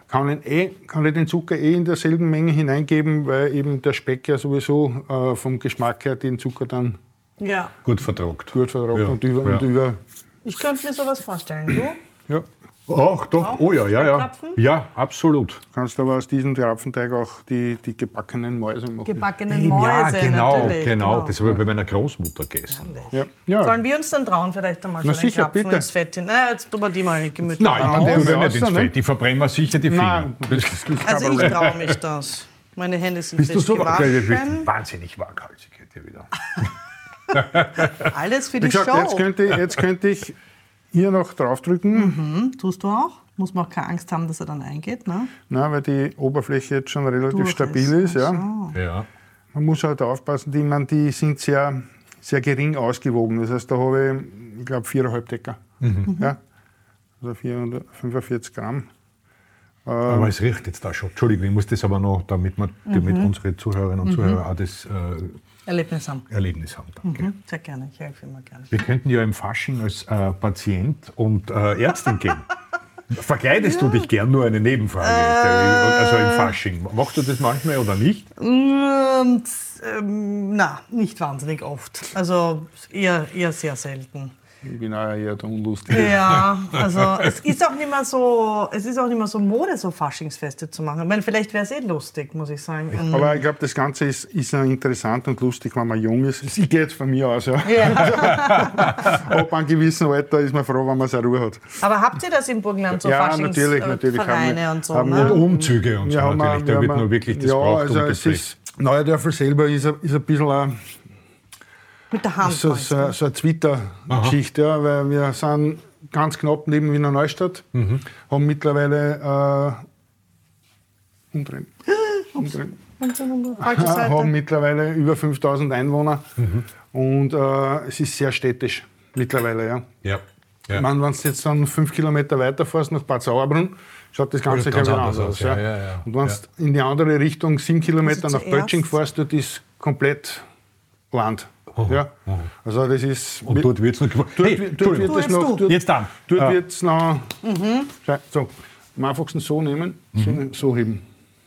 kann, ich eh, kann ich den Zucker eh in derselben Menge hineingeben, weil eben der Speck ja sowieso äh, vom Geschmack her den Zucker dann ja. Gut vertragt. gut verraucht Ja, und, über, ja. und über. Ich könnte mir sowas vorstellen. Du? Ja. Ach, doch. Oh ja, ja, ja. Ja, absolut. Kannst aber aus diesem Krapfenteig auch die, die gebackenen Mäuse machen. Gebackene ja, Mäuse, genau, natürlich. genau. Das habe ich bei meiner Großmutter gegessen. ja. Ja. Sollen wir uns dann trauen, vielleicht einmal Na so sicher, Krapfen bitte. ins Fett hin? Na, jetzt tun wir die mal gemütlich Nein, der tue will nicht ins ne? Fett. Ich verbrenne mir sicher die Finger. Nein, <laughs> das ist kein Also ich traue mich das. Meine Hände sind Bist du so gewaschen. wahnsinnig waghalsig heute wieder? <laughs> Alles für Wie die gesagt, Show. jetzt könnte, jetzt könnte ich hier noch draufdrücken, Tust du auch? Muss man auch keine Angst haben, dass er dann eingeht, ne? na, weil die Oberfläche jetzt schon relativ Durch stabil ist. Ja. Ja. Man muss halt aufpassen, die, man, die sind sehr, sehr gering ausgewogen. Das heißt, da habe ich, ich glaube, 4,5 Decker. Ja. Also 445 Gramm. Aber es riecht jetzt da schon. Entschuldigung, ich muss das aber noch, damit, wir, damit unsere Zuhörerinnen und Zuhörer auch das äh, Erlebnis haben. Erlebnis haben. Danke. Mhm. Sehr gerne, ich helfe immer gerne. Wir könnten ja im Fasching als äh, Patient und äh, Ärztin gehen. <laughs> Verkleidest du dich gern nur eine Nebenfrage? also im Fasching. Machst du das manchmal oder nicht? Und, ähm, na, nicht wahnsinnig oft. Also eher, eher sehr selten. Ich bin auch eher der Unlustige. Ja, <laughs> also es ist auch nicht mehr so, es ist auch nicht mehr so Mode, so Faschingsfeste zu machen. Ich meine, vielleicht wäre es eh lustig, muss ich sagen. Ähm, Aber ich glaube, das Ganze ist, ist ja interessant und lustig, wenn man jung ist. Ich gehe jetzt von mir aus. Ja. Ja. <laughs> Ab einem gewissen Alter ist man froh, wenn man seine Ruhe hat. Aber habt ihr das im Burgenland so Ja, natürlich, natürlich haben wir- äh, und so? haben ne? wir- Und Umzüge und so Ja, natürlich. wir Da wird nur wirklich das ja, Brauchtum also es gepflegt. Neuerdörfer selber ist ein, ist ein bisschen ein, Mit der Hand. so, so, so eine Twitter-Geschichte, ja, weil wir sind ganz knapp neben Wiener Neustadt, Mhm. haben mittlerweile äh, umdrehen. umdrehen. Haben <laughs> mittlerweile über 5000 Einwohner Mhm. und äh, es ist sehr städtisch mittlerweile. Ja. Ja. Ich ja. meine, wenn du jetzt dann fünf Kilometer weiter fährst nach Bad Sauerbrunn, schaut das Ganze ganz anders aus, aus. ja, Ja. ja, ja. Und wenn du in die andere Richtung sieben Kilometer Also nach Bötsching zuerst- fährst, dort ist komplett Land. Ja. Also das ist... Und dort wird es noch. dort, Hey, wird- dort wird es jetzt noch... du. Dort, Jetzt dann. dort Ah. wird's noch... So, am einfachsten so nehmen, Mhm. so, so heben.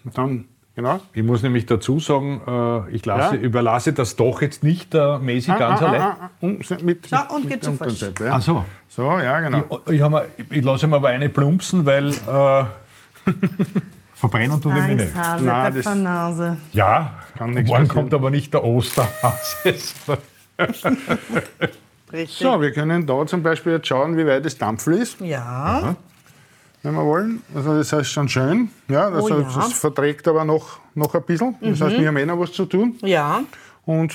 Und dann, genau. Ich muss nämlich dazu sagen, äh, ich lasse, Ja. überlasse das doch jetzt nicht der Messi ganz ah, allein. ah, ah, und so mit, So, und mit geht der so ja. Ach so. So, ja, genau. Ich, hab mir- ich lasse mir aber eine plumpsen, weil äh, <laughs> verbrennen tut ich mich nicht. Nein, das- Pfeffernase. Ja, Kann nichts morgen passieren. kommt aber nicht der Osterhase. <laughs> Richtig. So, wir können da zum Beispiel jetzt schauen, wie weit das Dampfel ist, Ja, wenn wir wollen. Also das heißt schon schön. Ja, das, Oh ja. das verträgt aber noch, noch ein bisschen. Das heißt, wir haben eh noch was zu tun. ja. Und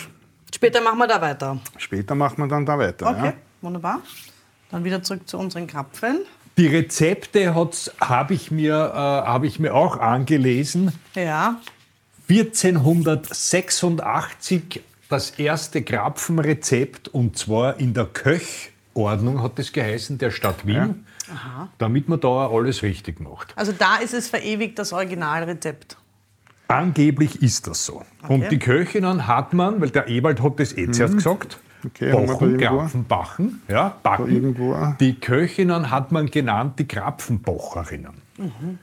Später machen wir da weiter. später machen wir dann da weiter. Okay, Ja. wunderbar. Dann wieder zurück zu unseren Krapfen. Die Rezepte habe ich, mir, äh, hab ich mir auch angelesen. Ja, 1486 das erste Krapfenrezept und zwar in der Köchordnung hat es geheißen, der Stadt Wien, damit man da alles richtig macht. also da ist es verewigt, das Originalrezept. Angeblich ist das so. Und die Köchinnen hat man, weil der Ewald hat das eh zuerst gesagt, Mhm. Okay, haben wir da Bochen, irgendwo? Krapfen, Bachen, ja, backen. Die Köchinnen hat man genannt die Krapfenbocherinnen.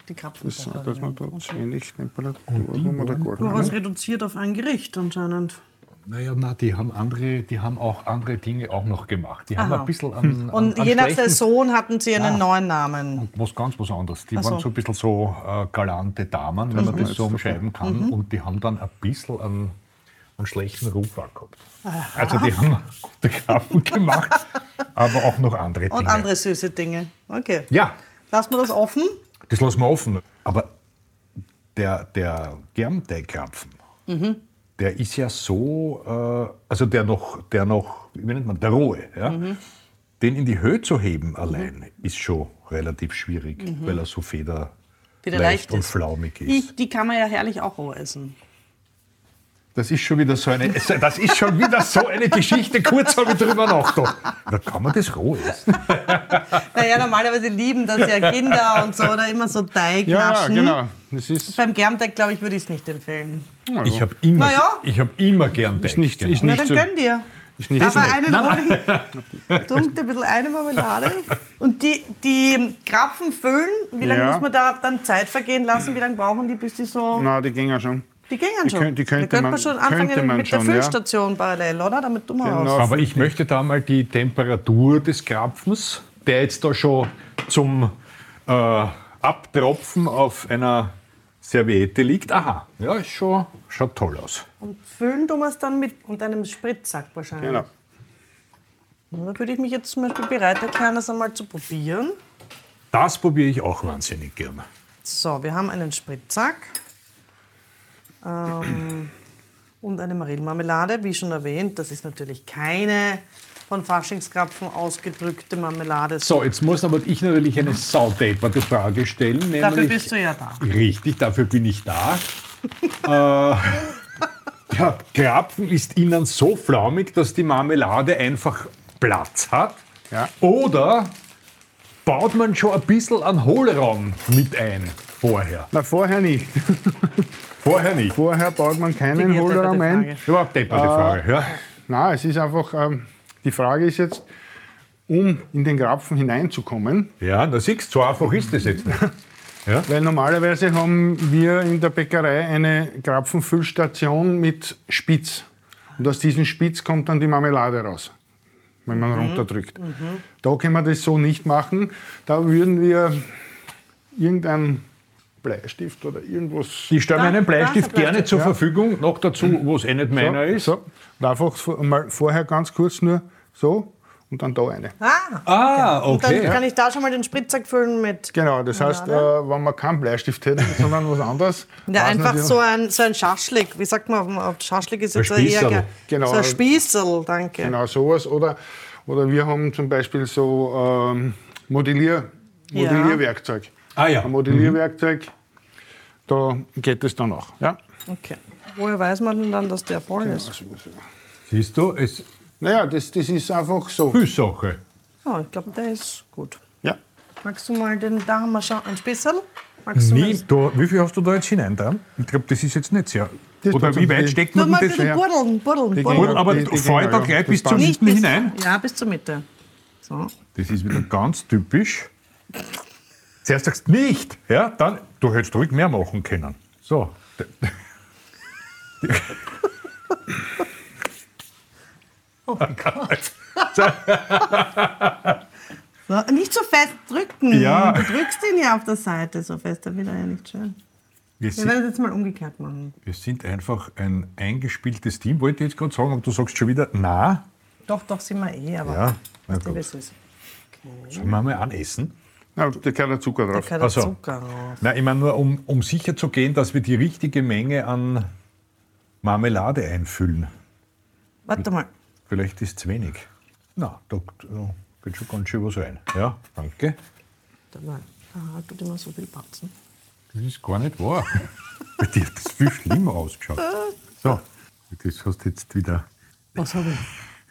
Die Krapfen. So, dass man hast nicht. reduziert auf ein Gericht anscheinend. Naja, na, die haben andere, die haben auch andere Dinge auch noch gemacht. Die haben ein bisschen an, Und an, an je nach Saison hatten sie einen Ah. neuen Namen. was ganz was anderes. Die so. waren so ein bisschen so äh, galante Damen, wenn man das so umschreiben kann. Und die haben dann ein bisschen einen, einen schlechten Ruf auch gehabt. Also die haben gute Krapfen gemacht, aber auch noch andere Dinge. Und andere süße Dinge. Okay. Ja, Lassen wir das offen? das lassen wir offen. Aber der, der Germteigkrapfen, Mhm. der ist ja so, äh, also der noch, der noch, wie nennt man, der rohe, ja? Mhm. den in die Höhe zu heben allein, ist schon relativ schwierig, weil er so feder Wieder leicht leicht und flaumig ist. Ich, die kann man ja herrlich auch roh essen. Das ist schon wieder so eine, das ist schon wieder so eine Geschichte. Kurz habe ich drüber nachgedacht. Da kann man das roh essen. Naja, normalerweise lieben das ja Kinder und so, oder immer so Teig Ja, ja, naschen. genau. Das ist, Beim Germteig, glaube ich, würde ich es nicht empfehlen. Ich habe immer, Na ja. ich hab immer gern Teig. ist nicht, ist Na, nicht dann so. gönn dir. Ist nicht Aber so. einen holen. Dunkt ein bisschen eine Marmelade. Und die, die Krapfen füllen, wie lange Ja. muss man da dann Zeit vergehen lassen? Wie lange brauchen die, bis die so. Nein, die gingen schon. Die gehen Die schon. die könnte da könnte man man- schon könnte anfangen man mit der schon, ja. Füllstation parallel, oder? Damit tun wir Genau. Aber ich möchte da mal die Temperatur des Krapfens, der jetzt da schon zum äh, Abtropfen auf einer Serviette liegt. Aha, ja, ist schon, schaut toll aus. Und füllen tun wir es dann mit, mit einem Spritzsack wahrscheinlich. Genau. Da würde ich mich jetzt zum Beispiel bereit erklären, das einmal zu probieren. Das probiere ich auch wahnsinnig gern. So, wir haben einen Spritzsack ähm, und eine Marillenmarmelade. Wie schon erwähnt, das ist natürlich keine von Faschingskrapfen ausgedrückte Marmelade. So, jetzt muss aber ich natürlich eine saudeperte Frage stellen. Nämlich, Dafür bist du ja da. Richtig, dafür bin ich da. <laughs> äh, der Krapfen ist innen so flaumig, dass die Marmelade einfach Platz hat. Ja. Oder baut man schon ein bisschen an Hohlraum mit ein vorher? Na, vorher nicht. <laughs> Vorher nicht. Vorher baut man keinen Hohlraum ein. Überhaupt depperte Frage. Ja. Nein, es ist einfach, ähm, die Frage ist jetzt, um in den Krapfen hineinzukommen, ja, da siehst du, so einfach ist das jetzt nicht. <laughs> weil normalerweise haben wir in der Bäckerei eine Krapfenfüllstation mit Spitz. Und aus diesem Spitz kommt dann die Marmelade raus, wenn man runterdrückt. Da können wir das so nicht machen. Da würden wir irgendein Bleistift oder irgendwas Ich stelle mir einen Bleistift ein gerne zur ja. Verfügung, noch dazu, wo es eh nicht meiner ist. So, und einfach so mal vorher ganz kurz nur so und dann da eine. Ah, Ah, und dann okay. kann ich da schon mal den Spritzsack füllen mit. Genau, das heißt, äh, wenn man keinen Bleistift hätte, sondern was anderes. <laughs> Ja, einfach nicht, so ein, so ein Schaschlik. Wie sagt man auf Schaschlik ist Ein jetzt eher Spießerl. ge- Genau. so ein Spießel, danke. Genau sowas. Oder, oder wir haben zum Beispiel so ähm, Modellier, Ja. Modellierwerkzeug. Ah ja. Ein Modellierwerkzeug, da geht es dann auch. Ja? Okay. Woher weiß man denn dann, dass der voll ist? Siehst du, es Naja, das, das ist einfach so. Füßsache. Oh, ich glaube, der ist gut. Ja. Magst du mal den, da haben wir schon ein Spießel. Magst du das? da, wie viel hast du da jetzt hinein? Da? Ich glaube, das ist jetzt nicht sehr. Das Oder wie weit steckt Nur man mal ein das? bisschen ja. buddeln, buddeln, buddeln. Aber gehen da ja, gleich das bis Mitten bis, hinein. Ja, bis zur Mitte. So. Das ist wieder ganz typisch. Zuerst sagst du nicht, ja, dann, du hättest ruhig mehr machen können. So. <laughs> Oh <laughs> So, nicht so fest drücken. Ja. Du drückst ihn ja auf der Seite so fest, dann wird er ja nicht schön. Wir Wir werden es jetzt mal umgekehrt machen. wir sind einfach ein eingespieltes Team, wollte ich jetzt gerade sagen, aber du sagst schon wieder, na, Doch, doch, sind wir eh, aber Ja, na gut. sollen wir mal anessen? Ja, da gehört der Zucker Da drauf. gehört Ach der so. Zucker rauf. Na, ich meine nur, um, um sicher zu gehen, dass wir die richtige Menge an Marmelade einfüllen. Warte mal. Vielleicht ist es wenig. Na, da, da geht schon ganz schön was rein. Ja, danke. Warte mal. Ah, tut immer so viel Batzen. Das ist gar nicht wahr. <laughs> Bei dir hat das viel schlimmer ausgeschaut. So, das hast du jetzt wieder Was habe ich?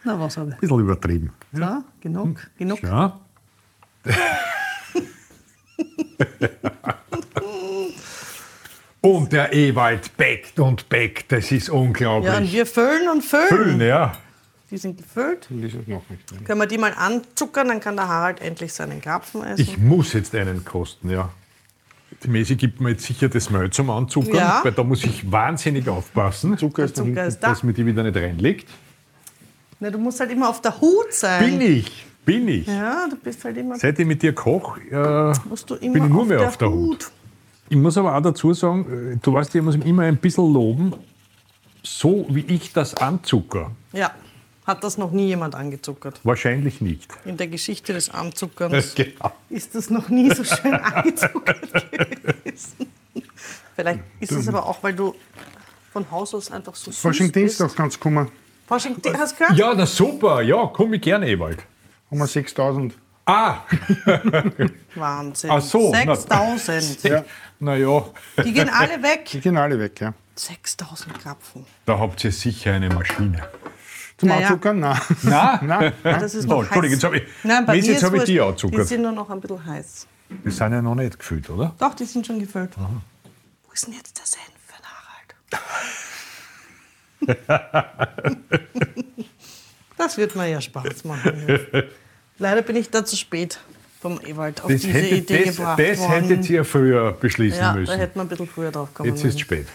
Na, was habe ein bisschen übertrieben. ich? So, genug, genug. Ja. <laughs> und der Ewald bäckt und bäckt, das ist unglaublich. Ja, und wir füllen und füllen. Füllen, ja. Die sind gefüllt. Noch nicht drin. Können wir die mal anzuckern, dann kann der Harald endlich seinen Krapfen essen. Ich muss jetzt einen kosten, ja. Die Mesi gibt mir jetzt sicher das Mehl zum Anzuckern, Ja. weil da muss ich wahnsinnig aufpassen, Zucker Zucker hinten. ist da. dass mir die wieder nicht reinlegt. Na, du musst halt immer auf der Hut sein. Bin ich, bin ich. Ja, du bist halt immer, Seit ich mit dir koche, äh, musst du immer bin ich nur auf mehr der auf der Hut. Ich muss aber auch dazu sagen, äh, du weißt, ich muss immer ein bisschen loben, so wie ich das anzucker. Ja, hat das noch nie jemand angezuckert. Wahrscheinlich nicht. In der Geschichte des Anzuckerns <laughs> Genau. ist das noch nie so schön <laughs> angezuckert gewesen. Vielleicht ist es aber auch, weil du von Haus aus einfach so süß Fasching bist. Dienstag kannst du kommen. Fasching, hast du gehört? Ja, na super, ja, komme ich gerne, Ewald. Haben wir 6000. Ah, <laughs> Wahnsinn. Ach so, na- 6000. Ja. naja, Die gehen alle weg. Die gehen alle weg, ja. 6000 Krapfen. Da habt ihr sicher eine Maschine. Zum Naja. Anzuckern? Nein. Na? <laughs> Nein. Das ist Oh, noch Entschuldigung, heiß. jetzt habe ich, Nein, bei jetzt habe ich die Die angezuckert. sind nur noch ein bisschen heiß. Die sind ja noch nicht gefüllt, oder? Doch, die sind schon gefüllt. Wo ist denn jetzt der Senf für Harald? <laughs> das wird mir ja Spaß machen. Leider bin ich da zu spät vom Ewald auf Das, diese hätte, Idee das, gebracht das worden. hättet ihr früher beschließen ja, da müssen. hätten wir ein bisschen früher drauf kommen Jetzt ist es spät.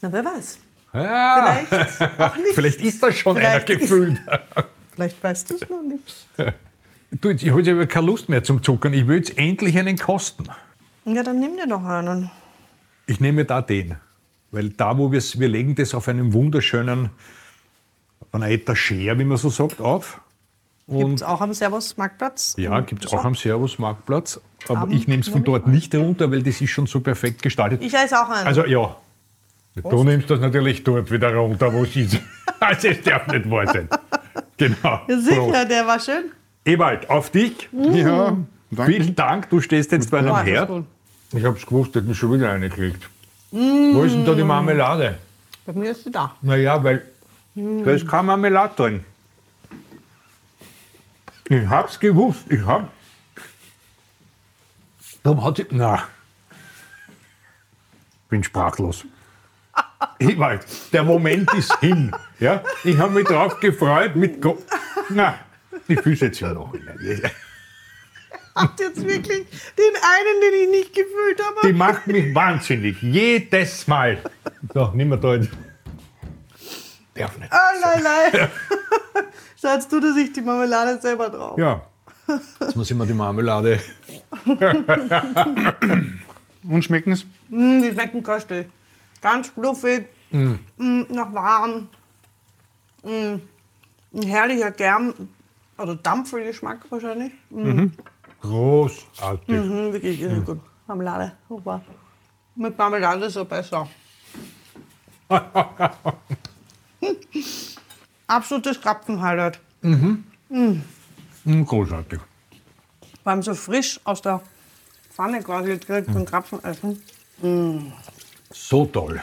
Na, wer weiß. Ja, Vielleicht auch <laughs> nicht. vielleicht ist da schon einer Vielleicht ist- gefüllt. <laughs> Vielleicht weißt du es noch nicht. <laughs> Du, ich habe jetzt aber keine Lust mehr zum Zuckern. Ich will jetzt endlich einen kosten. Ja, dann nimm dir doch einen. Ich nehme da den. Weil da, wo wir wir legen das auf einem wunderschönen, einer Etagere, wie man so sagt, auf. Gibt es auch am Servus-Marktplatz? Ja, gibt es auch am Servus-Marktplatz. Aber Abend ich nehme es von dort nicht runter, weil das ist schon so perfekt gestaltet. Ich esse auch einen. Also ja, du nimmst das natürlich dort wieder runter, wo es ist. <laughs> Also es darf nicht wahr sein. Genau. ja, sicher, Prost. der war schön. Ewald, auf dich. Ja, danke. Vielen Dank, du stehst jetzt bei einem Herd. gut. Ich hab's gewusst, hätten schon wieder eine gekriegt. Wo ist denn da die Marmelade? Bei mir ist sie da. Naja, weil da ist keine Marmelade drin. Ich hab's gewusst, ich hab. Darum hat sie. Na. Bin sprachlos. Ewald, der Moment ist hin. Ja? Ich habe mich drauf gefreut mit. Go Na, die Füße jetzt ja noch. Habt jetzt wirklich den einen, den ich nicht gefüllt habe? Die macht mich wahnsinnig. Jedes Mal. So, nimm mal da jetzt. Darf nicht. Ah, nein, nein. <laughs> Schaust du, dass ich die Marmelade selber drauf. Ja. Jetzt muss ich mal die Marmelade. <laughs> Und schmecken es? Mm, die schmecken köstlich. Ganz fluffig, mm. noch warm. Mm, ein herrlicher Germ- oder Dampfelgeschmack wahrscheinlich. Großartig. Mhm, wirklich sehr gut. Marmelade, super. Mit Marmelade ist er besser. <laughs> <laughs> Absolutes Krapfen-Highlight. Mm, Großartig. Vor allem so frisch aus der Pfanne quasi direkt vom Krapfen essen. So toll.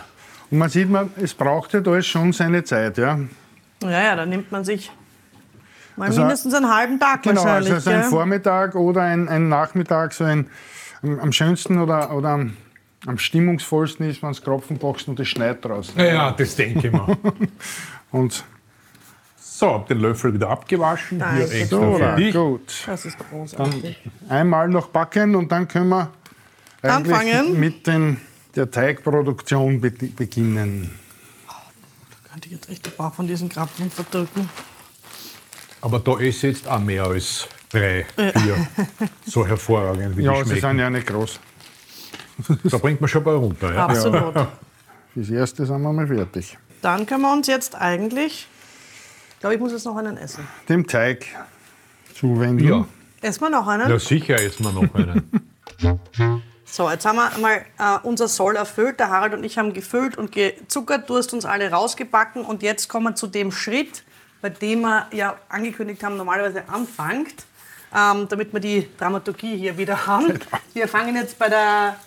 Und man sieht, man, es braucht ja da schon seine Zeit. Ja? Ja, ja, da nimmt man sich mal Also- mindestens einen halben Tag Genau, wahrscheinlich. also so ein? Vormittag oder ein, ein Nachmittag, so ein, am, am schönsten oder, oder am, am stimmungsvollsten ist, wenn es Kropfen boxt und es schneit draußen. Ja, ja, das denke ich mir. <laughs> Und So, hab den Löffel wieder abgewaschen. Danke. Hier extra so, für dich. gut. das ist großartig. Einmal noch backen und dann können wir eigentlich Anfangen? mit den, der Teigproduktion be beginnen. Könnte ich jetzt echt ein paar von diesen Krapfen verdrücken. Aber da ich jetzt auch mehr als drei, vier. So hervorragend, wie Ja, die sie sind ja nicht groß. Da bringt man schon mal runter. Ja? Absolut. Fürs Erste sind wir mal fertig. Dann können wir uns jetzt eigentlich, ich glaube, ich muss jetzt noch einen essen. Dem Teig zuwenden. Ja. Essen wir noch einen? ja, sicher essen wir noch einen. <laughs> So, jetzt haben wir mal äh, unser Soll erfüllt. Der Harald und ich haben gefüllt und gezuckert. Du hast uns alle rausgebacken. Und jetzt kommen wir zu dem Schritt, bei dem wir ja angekündigt haben, normalerweise anfangt, ähm, damit wir die Dramaturgie hier wieder haben. <laughs> Wir fangen jetzt bei der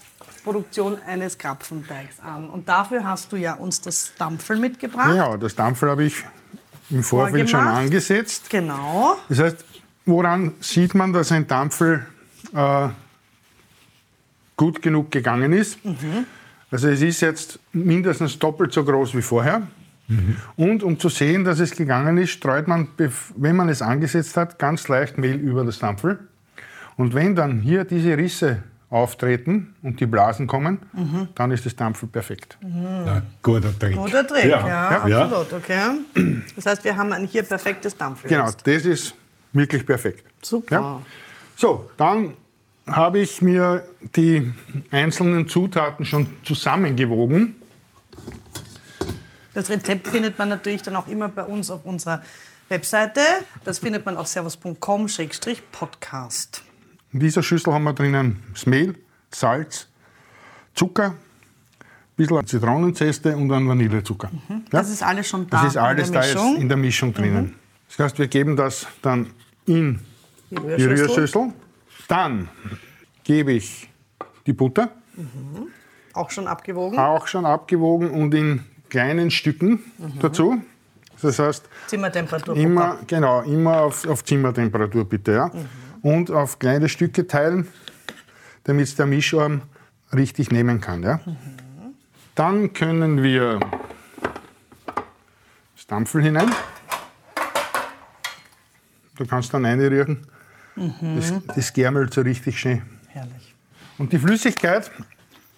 Produktion eines Krapfenteigs an. Und dafür hast du ja uns das Dampfel mitgebracht. Ja, das Dampfel habe ich im Vorfeld schon angesetzt. Genau. Das heißt, woran sieht man, dass ein Dampfel äh, gut genug gegangen ist? Also es ist jetzt mindestens doppelt so groß wie vorher. Und um zu sehen, dass es gegangen ist, streut man, wenn man es angesetzt hat, ganz leicht Mehl über das Dampfel. Und wenn dann hier diese Risse auftreten und die Blasen kommen, dann ist das Dampfel perfekt. Na, guter Trick. Guter Trick, ja, Ja. Ja. absolut. Okay. Das heißt, wir haben ein hier perfektes Dampfel. Genau, das ist wirklich perfekt. Super. Ja. So, dann habe ich mir die einzelnen Zutaten schon zusammengewogen. Das Rezept findet man natürlich dann auch immer bei uns auf unserer Webseite. Das findet man auf servus.com-podcast. In dieser Schüssel haben wir drinnen das Mehl, Salz, Zucker, ein bisschen Zitronenzeste und einen Vanillezucker. Ja? Das ist alles schon da Das ist alles in da der jetzt Mischung. Mhm. in der Mischung drinnen. Das heißt, wir geben das dann in Die die Rührschüssel. Rührschüssel. Dann gebe ich die Butter. Auch schon abgewogen? auch schon abgewogen und in kleinen Stücken dazu. Das heißt, Zimmertemperatur. immer, genau, immer auf, auf Zimmertemperatur bitte. Ja? Und auf kleine Stücke teilen, damit es der Mischarm richtig nehmen kann. Ja? Dann können wir das Dampfel hinein. Du kannst dann reinrühren. Das, das gärmelt so richtig schön. Herrlich. Und die Flüssigkeit,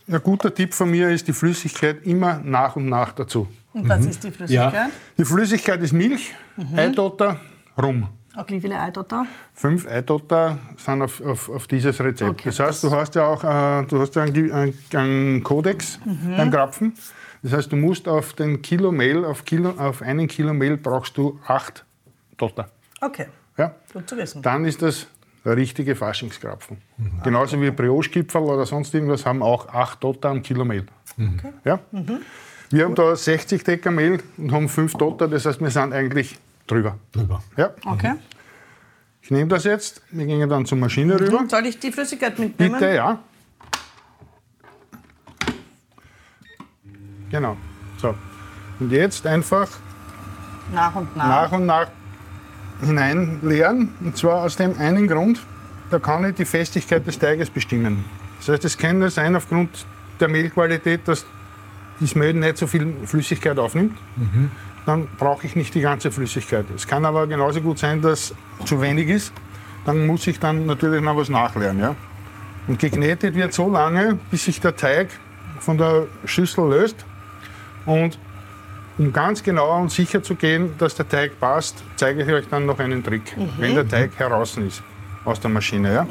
ein guter Tipp von mir ist die Flüssigkeit immer nach und nach dazu. Und was ist die Flüssigkeit? Die Flüssigkeit ist Milch, Eidotter, Rum. Okay, wie viele Eidotter? Fünf Eidotter sind auf, auf, auf dieses Rezept. Okay, das heißt, du hast ja auch äh, du hast ja einen, einen, einen Kodex beim Krapfen. Das heißt, du musst auf den Kilo Mehl, auf, Kilo, auf einen Kilo Mehl brauchst du acht Dotter. Okay, Ja? gut zu wissen. Dann ist das der richtige Faschingskrapfen. Genauso wie Brioche-Kipferl oder sonst irgendwas haben auch 8 Dotter am Kilo Mehl. Ja? Wir haben da 60 Decker Mehl und haben 5 Dotter, das heißt, wir sind eigentlich drüber. Drüber. Ja? Okay. Ich nehme das jetzt, wir gehen dann zur Maschine rüber. Soll ich die Flüssigkeit mitnehmen? Bitte, ja. Genau. So. Und jetzt einfach Nach und nach. nach und nach hineinleeren. Und zwar aus dem einen Grund, da kann ich die Festigkeit des Teiges bestimmen. Das heißt, es kann nur sein, aufgrund der Mehlqualität, dass das Mehl nicht so viel Flüssigkeit aufnimmt. Dann brauche ich nicht die ganze Flüssigkeit. Es kann aber genauso gut sein, dass zu wenig ist. Dann muss ich dann natürlich noch was nachleeren. Ja? Und geknetet wird so lange, bis sich der Teig von der Schüssel löst. Und um ganz genau und sicher zu gehen, dass der Teig passt, zeige ich euch dann noch einen Trick, wenn der Teig heraus ist aus der Maschine. Ja?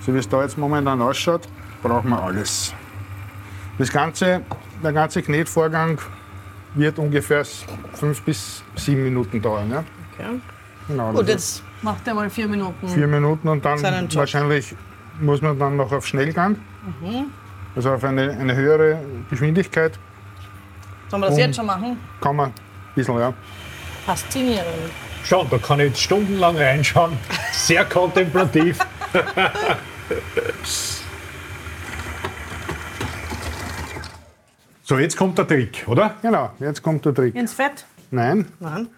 So wie es da jetzt momentan ausschaut, brauchen wir alles. Das ganze, der ganze Knetvorgang wird ungefähr fünf bis sieben Minuten dauern. Ja? Okay. Genau, Gut, das jetzt macht er mal vier Minuten. vier Minuten und dann wahrscheinlich muss man dann noch auf Schnellgang, Mhm. also auf eine, eine höhere Geschwindigkeit, Sollen wir das jetzt schon machen? kann man ein bisschen, ja. Faszinierend. Schon, da kann ich jetzt stundenlang reinschauen. Sehr kontemplativ. <laughs> so, jetzt kommt der Trick, oder? Genau, jetzt kommt der Trick. Ins Fett? Nein, Nein.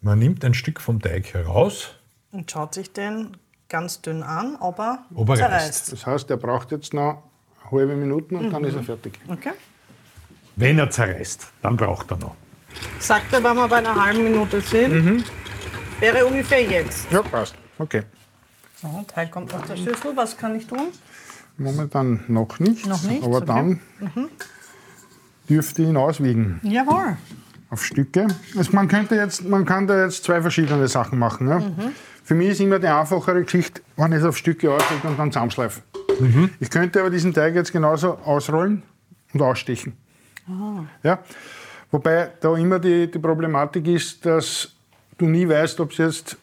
Man nimmt ein Stück vom Teig heraus. Und schaut sich den ganz dünn an, ob er, Ob er zerreißt. das heißt, er braucht jetzt noch halbe Minuten und dann ist er fertig. Okay. Wenn er zerreißt, dann braucht er noch. Sagt er, wenn wir bei einer halben Minute sind, wäre ungefähr jetzt. Ja, passt. Okay. So, Teil kommt aus der Schüssel. Was kann ich tun? Momentan noch nicht, Noch nicht, aber okay. dann dürfte ich ihn auswiegen Jawohl. auf Stücke. Also man, könnte jetzt, man kann da jetzt zwei verschiedene Sachen machen. Ja? Mhm. Für mich ist immer die einfachere Geschichte, wenn ich es auf Stücke auswiege und dann zusammenschleife. Ich könnte aber diesen Teig jetzt genauso ausrollen und ausstechen. Ah. Ja? Wobei da immer die, die Problematik ist, dass du nie weißt, ob es jetzt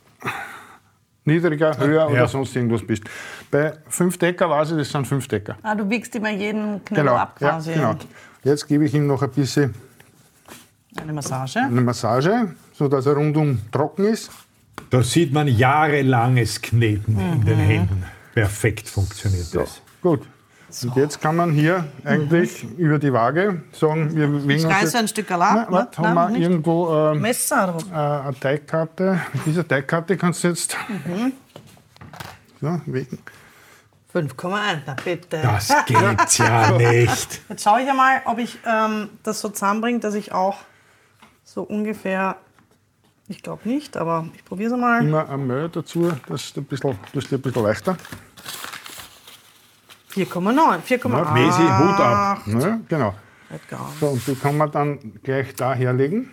niedriger, höher Ja. oder sonst irgendwas bist. Bei 5 Decker weiß ich, das sind 5 Decker. Ah, du wiegst immer jeden Knödel Genau, ab ja, quasi. genau. Jetzt gebe ich ihm noch ein bisschen Eine Massage. eine Massage, sodass er rundum trocken ist. Da sieht man jahrelanges Kneten in den Händen. Perfekt funktioniert das. Gut. Und jetzt kann man hier eigentlich über die Waage sagen, wir wiegen Ich uns reiße ein Stück. Nein, warte, haben wir nicht. irgendwo ähm, Messer. äh, eine Teigkarte. Mit dieser Teigkarte kannst du jetzt Mhm. so, wiegen. 5,1, na bitte. Das gibt's ja <laughs> nicht. Jetzt schaue ich einmal, ob ich ähm, das so zusammenbringe, dass ich auch so ungefähr, ich glaube nicht, aber ich probiere es mal. Immer ein Mehl dazu, das ist ein bisschen, das ist ein bisschen leichter. 4,9, 4,8. Mesi, Hut ab. Ja, genau. So, und die kann man dann gleich da herlegen.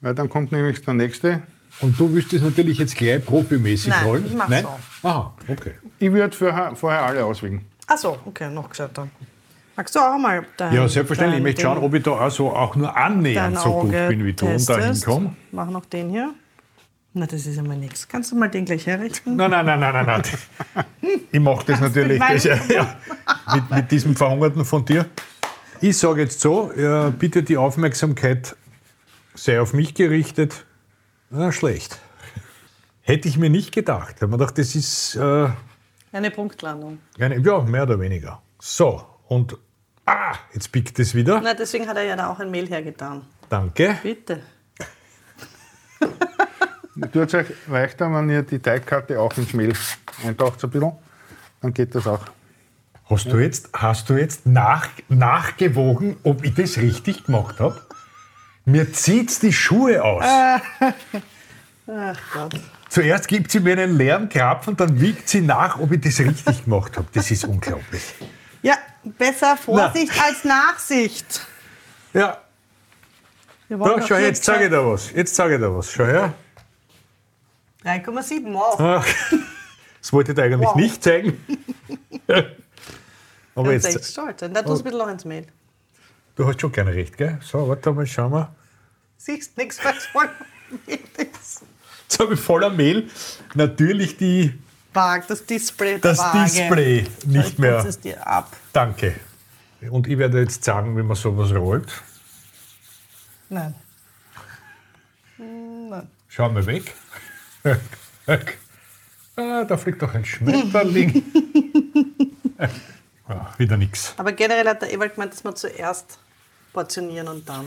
Weil dann kommt nämlich der nächste. Und du willst es natürlich jetzt gleich profimäßig Nein, rollen? ich mach's Nein? so. Aha, okay. Ich würde vorher, alle auswiegen. Ach so, okay, noch gescheiter. Magst du auch mal dein Ja, selbstverständlich. Ich möchte schauen, ob ich da also auch nur annähernd so gut bin wie du und da hinkomme. Mach noch den hier. Na, das ist ja mal nichts. Kannst du mal den gleich herrichten? Nein, nein, nein, nein, nein, nein. <laughs> Ich mache das natürlich mit das, ja, mit, mit diesem Verhungerten von dir. Ich sage jetzt so, bitte die Aufmerksamkeit sei auf mich gerichtet. Na, schlecht. Hätte ich mir nicht gedacht. Ich habe mir gedacht, das ist äh, Eine Punktlandung. eine, ja, mehr oder weniger. So, und ah, jetzt pickt es wieder. Na, deswegen hat er ja da auch ein Mehl hergetan. Danke. Bitte. Tut es euch leichter, wenn ihr die Teigkarte auch ins Mehl eintaucht ein bisschen. Dann geht das auch. Hast du jetzt, hast du jetzt nach, nachgewogen, ob ich das richtig gemacht habe? Mir zieht's die Schuhe aus. <laughs> Ach Gott. Zuerst gibt sie mir einen leeren Krapfen, dann wiegt sie nach, ob ich das richtig gemacht habe. Das ist unglaublich. Ja, besser Vorsicht als Nachsicht. Ja, da, doch schau, jetzt zeige ich dir was. Jetzt zeige ich dir was. Schau her. 3,7, wow. Ach, das wollte ich dir eigentlich Wow. nicht zeigen. <laughs> Aber echt jetzt, stolz. sein. Da tust du bisschen noch ins Mehl. du hast schon gerne recht, gell? So, warte mal, schauen wir. Siehst nichts, was voll Mehl ist. <laughs> Jetzt habe ich voller Mehl natürlich die, das Display. das Waage. Display nicht Ich mehr. es dir ab. Danke. Und ich werde jetzt sagen, wie man sowas rollt. Nein. Hm, Nein. Schau mal weg. <laughs> ah, da fliegt doch ein Schmetterling. <laughs> ah, wieder nichts. Aber generell hat der Ewald gemeint, dass wir zuerst portionieren und dann.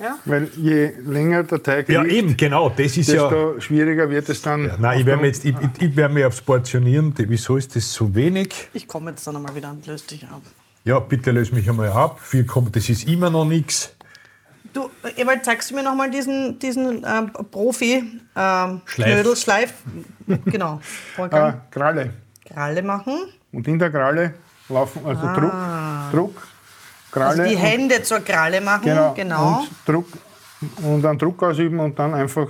Ja? Weil je länger der Teig Ja, liegt, eben, genau. Das ist ja. desto schwieriger wird es dann. Nein, ich werde mir jetzt ich, ich, ich werd mir aufs Portionieren. Wieso ist das so wenig? Ich komme jetzt dann einmal wieder und löse dich ab. Ja, bitte löse mich einmal ab. Vier kommt, das ist immer noch nichts. Du, Ewald, zeigst du mir nochmal diesen, diesen ähm, Profi ähm, Schleif. Knödel, Schleif, genau, Äh, Vorgang. Kralle. Kralle machen. Und in der Kralle laufen, also Druck, Druck, Kralle. Also die und- Hände zur Kralle machen. Genau. genau. Und, Druck, und dann Druck ausüben und dann einfach,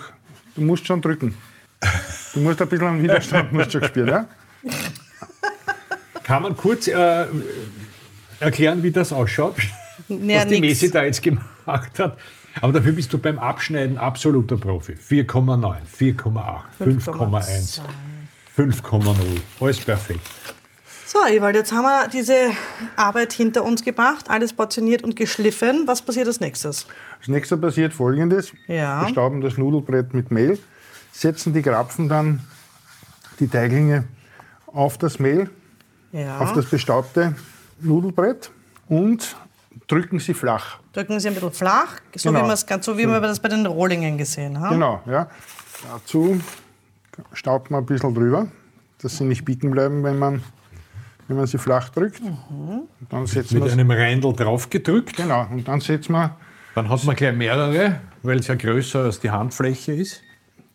du musst schon drücken. Du musst ein bisschen einen Widerstand <laughs> musst schon gespürt, ja? Kann man kurz äh, erklären, wie das ausschaut? Ja, was die nix. Messi da jetzt gemacht hat. Aber dafür bist du beim Abschneiden absoluter Profi. 4,9, 4,8, 5,1, 5,0. Alles perfekt. So, Ewald, jetzt haben wir diese Arbeit hinter uns gebracht, alles portioniert und geschliffen. Was passiert als nächstes? Als nächster passiert folgendes. Ja. Wir stauben das Nudelbrett mit Mehl, setzen die Krapfen dann, die Teiglinge, auf das Mehl, Ja. auf das bestaubte Nudelbrett und drücken sie flach. Drücken Sie ein bisschen flach, so Genau. wie, so wie wir das bei den Rohlingen gesehen haben. Genau, ja. Dazu staubt man ein bisschen drüber, dass sie nicht biegen bleiben, wenn man, wenn man sie flach drückt. Und dann setzen Mit einem Reindl draufgedrückt. Genau, und dann setzen wir, Dann hat man gleich mehrere, weil es ja größer als die Handfläche ist.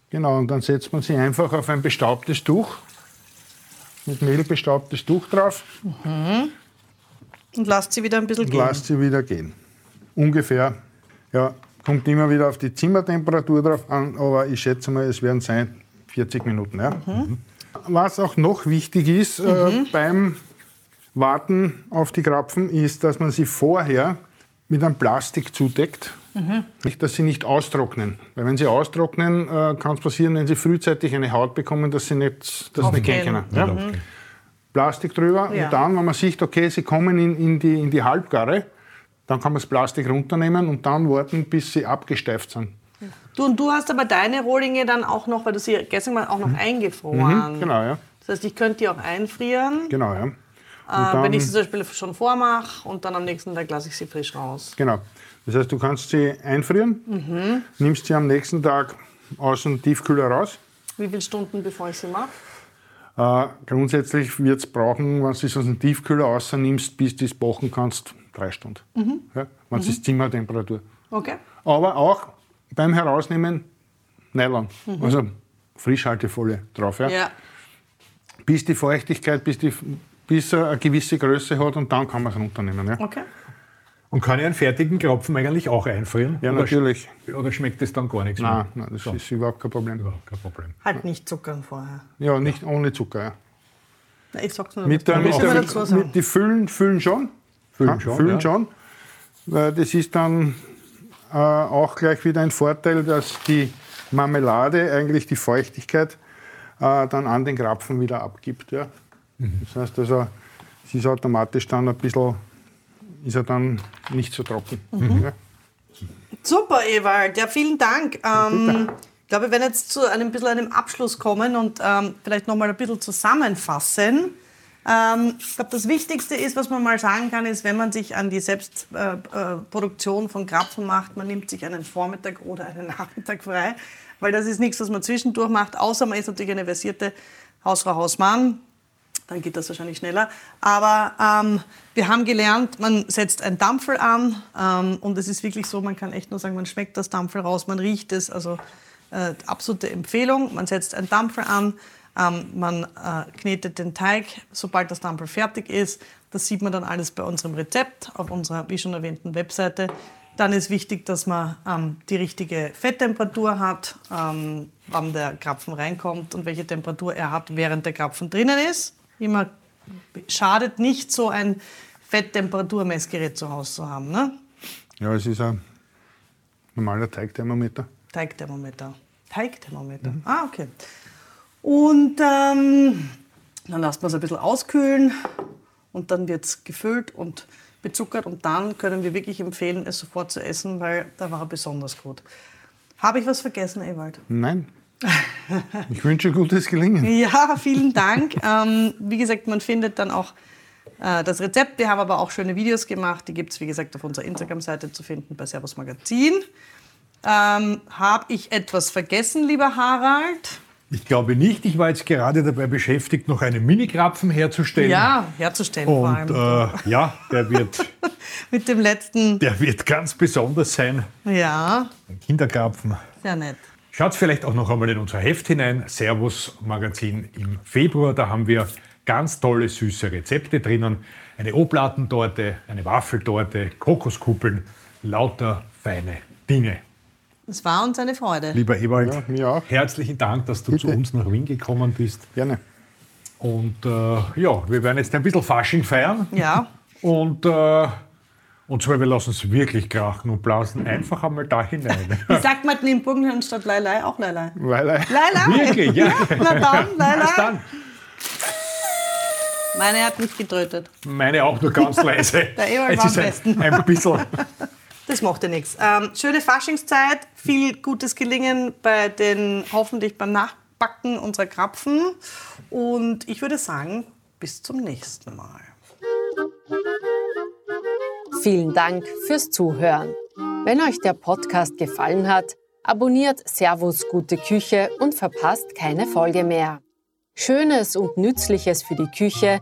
genau, und dann setzt man sie einfach auf ein bestaubtes Tuch. Mit Mehl bestaubtes Tuch drauf Und lasst sie wieder ein bisschen und gehen. lasst sie wieder gehen. Ungefähr, ja, kommt immer wieder auf die Zimmertemperatur drauf an, aber ich schätze mal, es werden sein 40 Minuten. Ja. Was auch noch wichtig ist äh, beim Warten auf die Krapfen, ist, dass man sie vorher mit einem Plastik zudeckt, nicht, dass sie nicht austrocknen. Weil wenn sie austrocknen, äh, kann es passieren, wenn sie frühzeitig eine Haut bekommen, dass sie nicht, dass nicht gehen können. Ja? Plastik drüber Ja. und dann, wenn man sieht, okay, sie kommen in, in, die, in die Halbgare, dann kann man das Plastik runternehmen und dann warten, bis sie abgesteift sind. Du, und du hast aber deine Rohlinge dann auch noch, weil du sie gestern mal auch noch eingefroren. Genau, ja. Das heißt, ich könnte die auch einfrieren, Genau, ja. Äh, dann- wenn ich sie zum Beispiel schon vormache und dann am nächsten Tag lasse ich sie frisch raus. Genau. Das heißt, du kannst sie einfrieren, Mhm. nimmst sie am nächsten Tag aus dem Tiefkühler raus. Wie viele Stunden bevor ich sie mache? Äh, grundsätzlich wird es brauchen, wenn du es aus dem Tiefkühler rausnimmst, bis du es backen kannst, drei Stunden. Mhm. Ja, wenn es ist Zimmertemperatur. Okay. Aber auch beim Herausnehmen Nylon, Mhm. also Frischhaltefolie drauf. Ja? Ja. Bis die Feuchtigkeit, bis, die, bis er eine gewisse Größe hat und dann kann man es runternehmen. Ja, Okay. Und kann ich einen fertigen Kropfen eigentlich auch einfrieren? ja oder, natürlich. sch- Oder schmeckt das dann gar nichts Nein, mehr? nein, das ist überhaupt kein Problem. Überhaupt kein Problem. Halt nicht zuckern vorher. Ja, nicht ohne Zucker. Ja. Na, Ich sag's nur Mit der, mit der, sagen. mit, die füllen, füllen schon. Füllen Ja, schon, Füllen ja. schon. Weil das ist dann äh, auch gleich wieder ein Vorteil, dass die Marmelade eigentlich die Feuchtigkeit äh, dann an den Krapfen wieder abgibt. Ja. Mhm. Das heißt also, es ist automatisch dann ein bisschen, ist er dann nicht so trocken. Mhm. Ja. Super, Ewald. Ja, vielen Dank. Ähm, ich glaube, wir werden jetzt zu einem bisschen einem Abschluss kommen und ähm, vielleicht noch mal ein bisschen zusammenfassen. Ähm, ich glaube, das Wichtigste ist, was man mal sagen kann, ist, wenn man sich an die Selbstproduktion äh, äh, von Krapfen macht, man nimmt sich einen Vormittag oder einen <laughs> Nachmittag frei, weil das ist nichts, was man zwischendurch macht, außer man ist natürlich eine versierte Hausfrau, Hausmann, dann geht das wahrscheinlich schneller. Aber ähm, wir haben gelernt, man setzt ein Dampfel an ähm, und es ist wirklich so, man kann echt nur sagen, man schmeckt das Dampfel raus, man riecht es, also äh, absolute Empfehlung. Man setzt ein Dampfel an, ähm, man äh, knetet den Teig, sobald das Dampfel fertig ist. Das sieht man dann alles bei unserem Rezept auf unserer, wie schon erwähnten, Webseite. Dann ist wichtig, dass man ähm, die richtige Fetttemperatur hat, ähm, wann der Krapfen reinkommt und welche Temperatur er hat, während der Krapfen drinnen ist. Immer schadet nicht, so ein Fetttemperaturmessgerät zu Hause zu haben. Ne? Ja, es ist ein normaler Teigthermometer. Teigthermometer. Teigthermometer. Mhm. Ah, okay. Und ähm, dann lässt man es ein bisschen auskühlen und dann wird es gefüllt und bezuckert und dann können wir wirklich empfehlen, es sofort zu essen, weil da war er besonders gut. Habe ich was vergessen, Ewald? Nein. Ich wünsche gutes Gelingen. <laughs> Ja, vielen Dank. ähm, wie gesagt, man findet dann auch äh, das Rezept. Wir haben aber auch schöne Videos gemacht. Die gibt es, wie gesagt, auf unserer Instagram-Seite zu finden bei Servus Magazin. Ähm, Habe ich etwas vergessen, lieber Harald? Ich glaube nicht. Ich war jetzt gerade dabei beschäftigt, noch einen Mini-Krapfen herzustellen. Ja, herzustellen Und, vor allem. Äh, ja, der wird. <laughs> Mit dem letzten. Der wird ganz besonders sein. Ja. Ein Kinderkrapfen. Sehr nett. Schaut vielleicht auch noch einmal in unser Heft hinein, Servus Magazin im Februar. Da haben wir ganz tolle süße Rezepte drinnen. Eine Oblatentorte, eine Waffeltorte, Kokoskuppeln, lauter feine Dinge. Es war uns eine Freude. Lieber Ewald, ja, mir auch. herzlichen Dank, dass du Bitte. zu uns nach Wien gekommen bist. Gerne. Und äh, ja, wir werden jetzt ein bisschen Fasching feiern. Ja. Und, äh, und zwar, wir lassen es wirklich krachen und blasen einfach einmal da hinein. <laughs> Wie sagt man in Burgenland statt Leilei auch Leilei? Leilei. Leilei. Wirklich, ja. <laughs> Na dann, Leilei. dann. Meine hat nicht getötet. Meine auch nur ganz leise. Der Ewald war am besten. Ein, ein bisschen. <laughs> Das macht ja nichts. Ähm, schöne Faschingszeit, viel gutes Gelingen bei den, hoffentlich beim Nachbacken unserer Krapfen. Und ich würde sagen, bis zum nächsten Mal. Vielen Dank fürs Zuhören. Wenn euch der Podcast gefallen hat, abonniert Servus Gute Küche und verpasst keine Folge mehr. Schönes und Nützliches für die Küche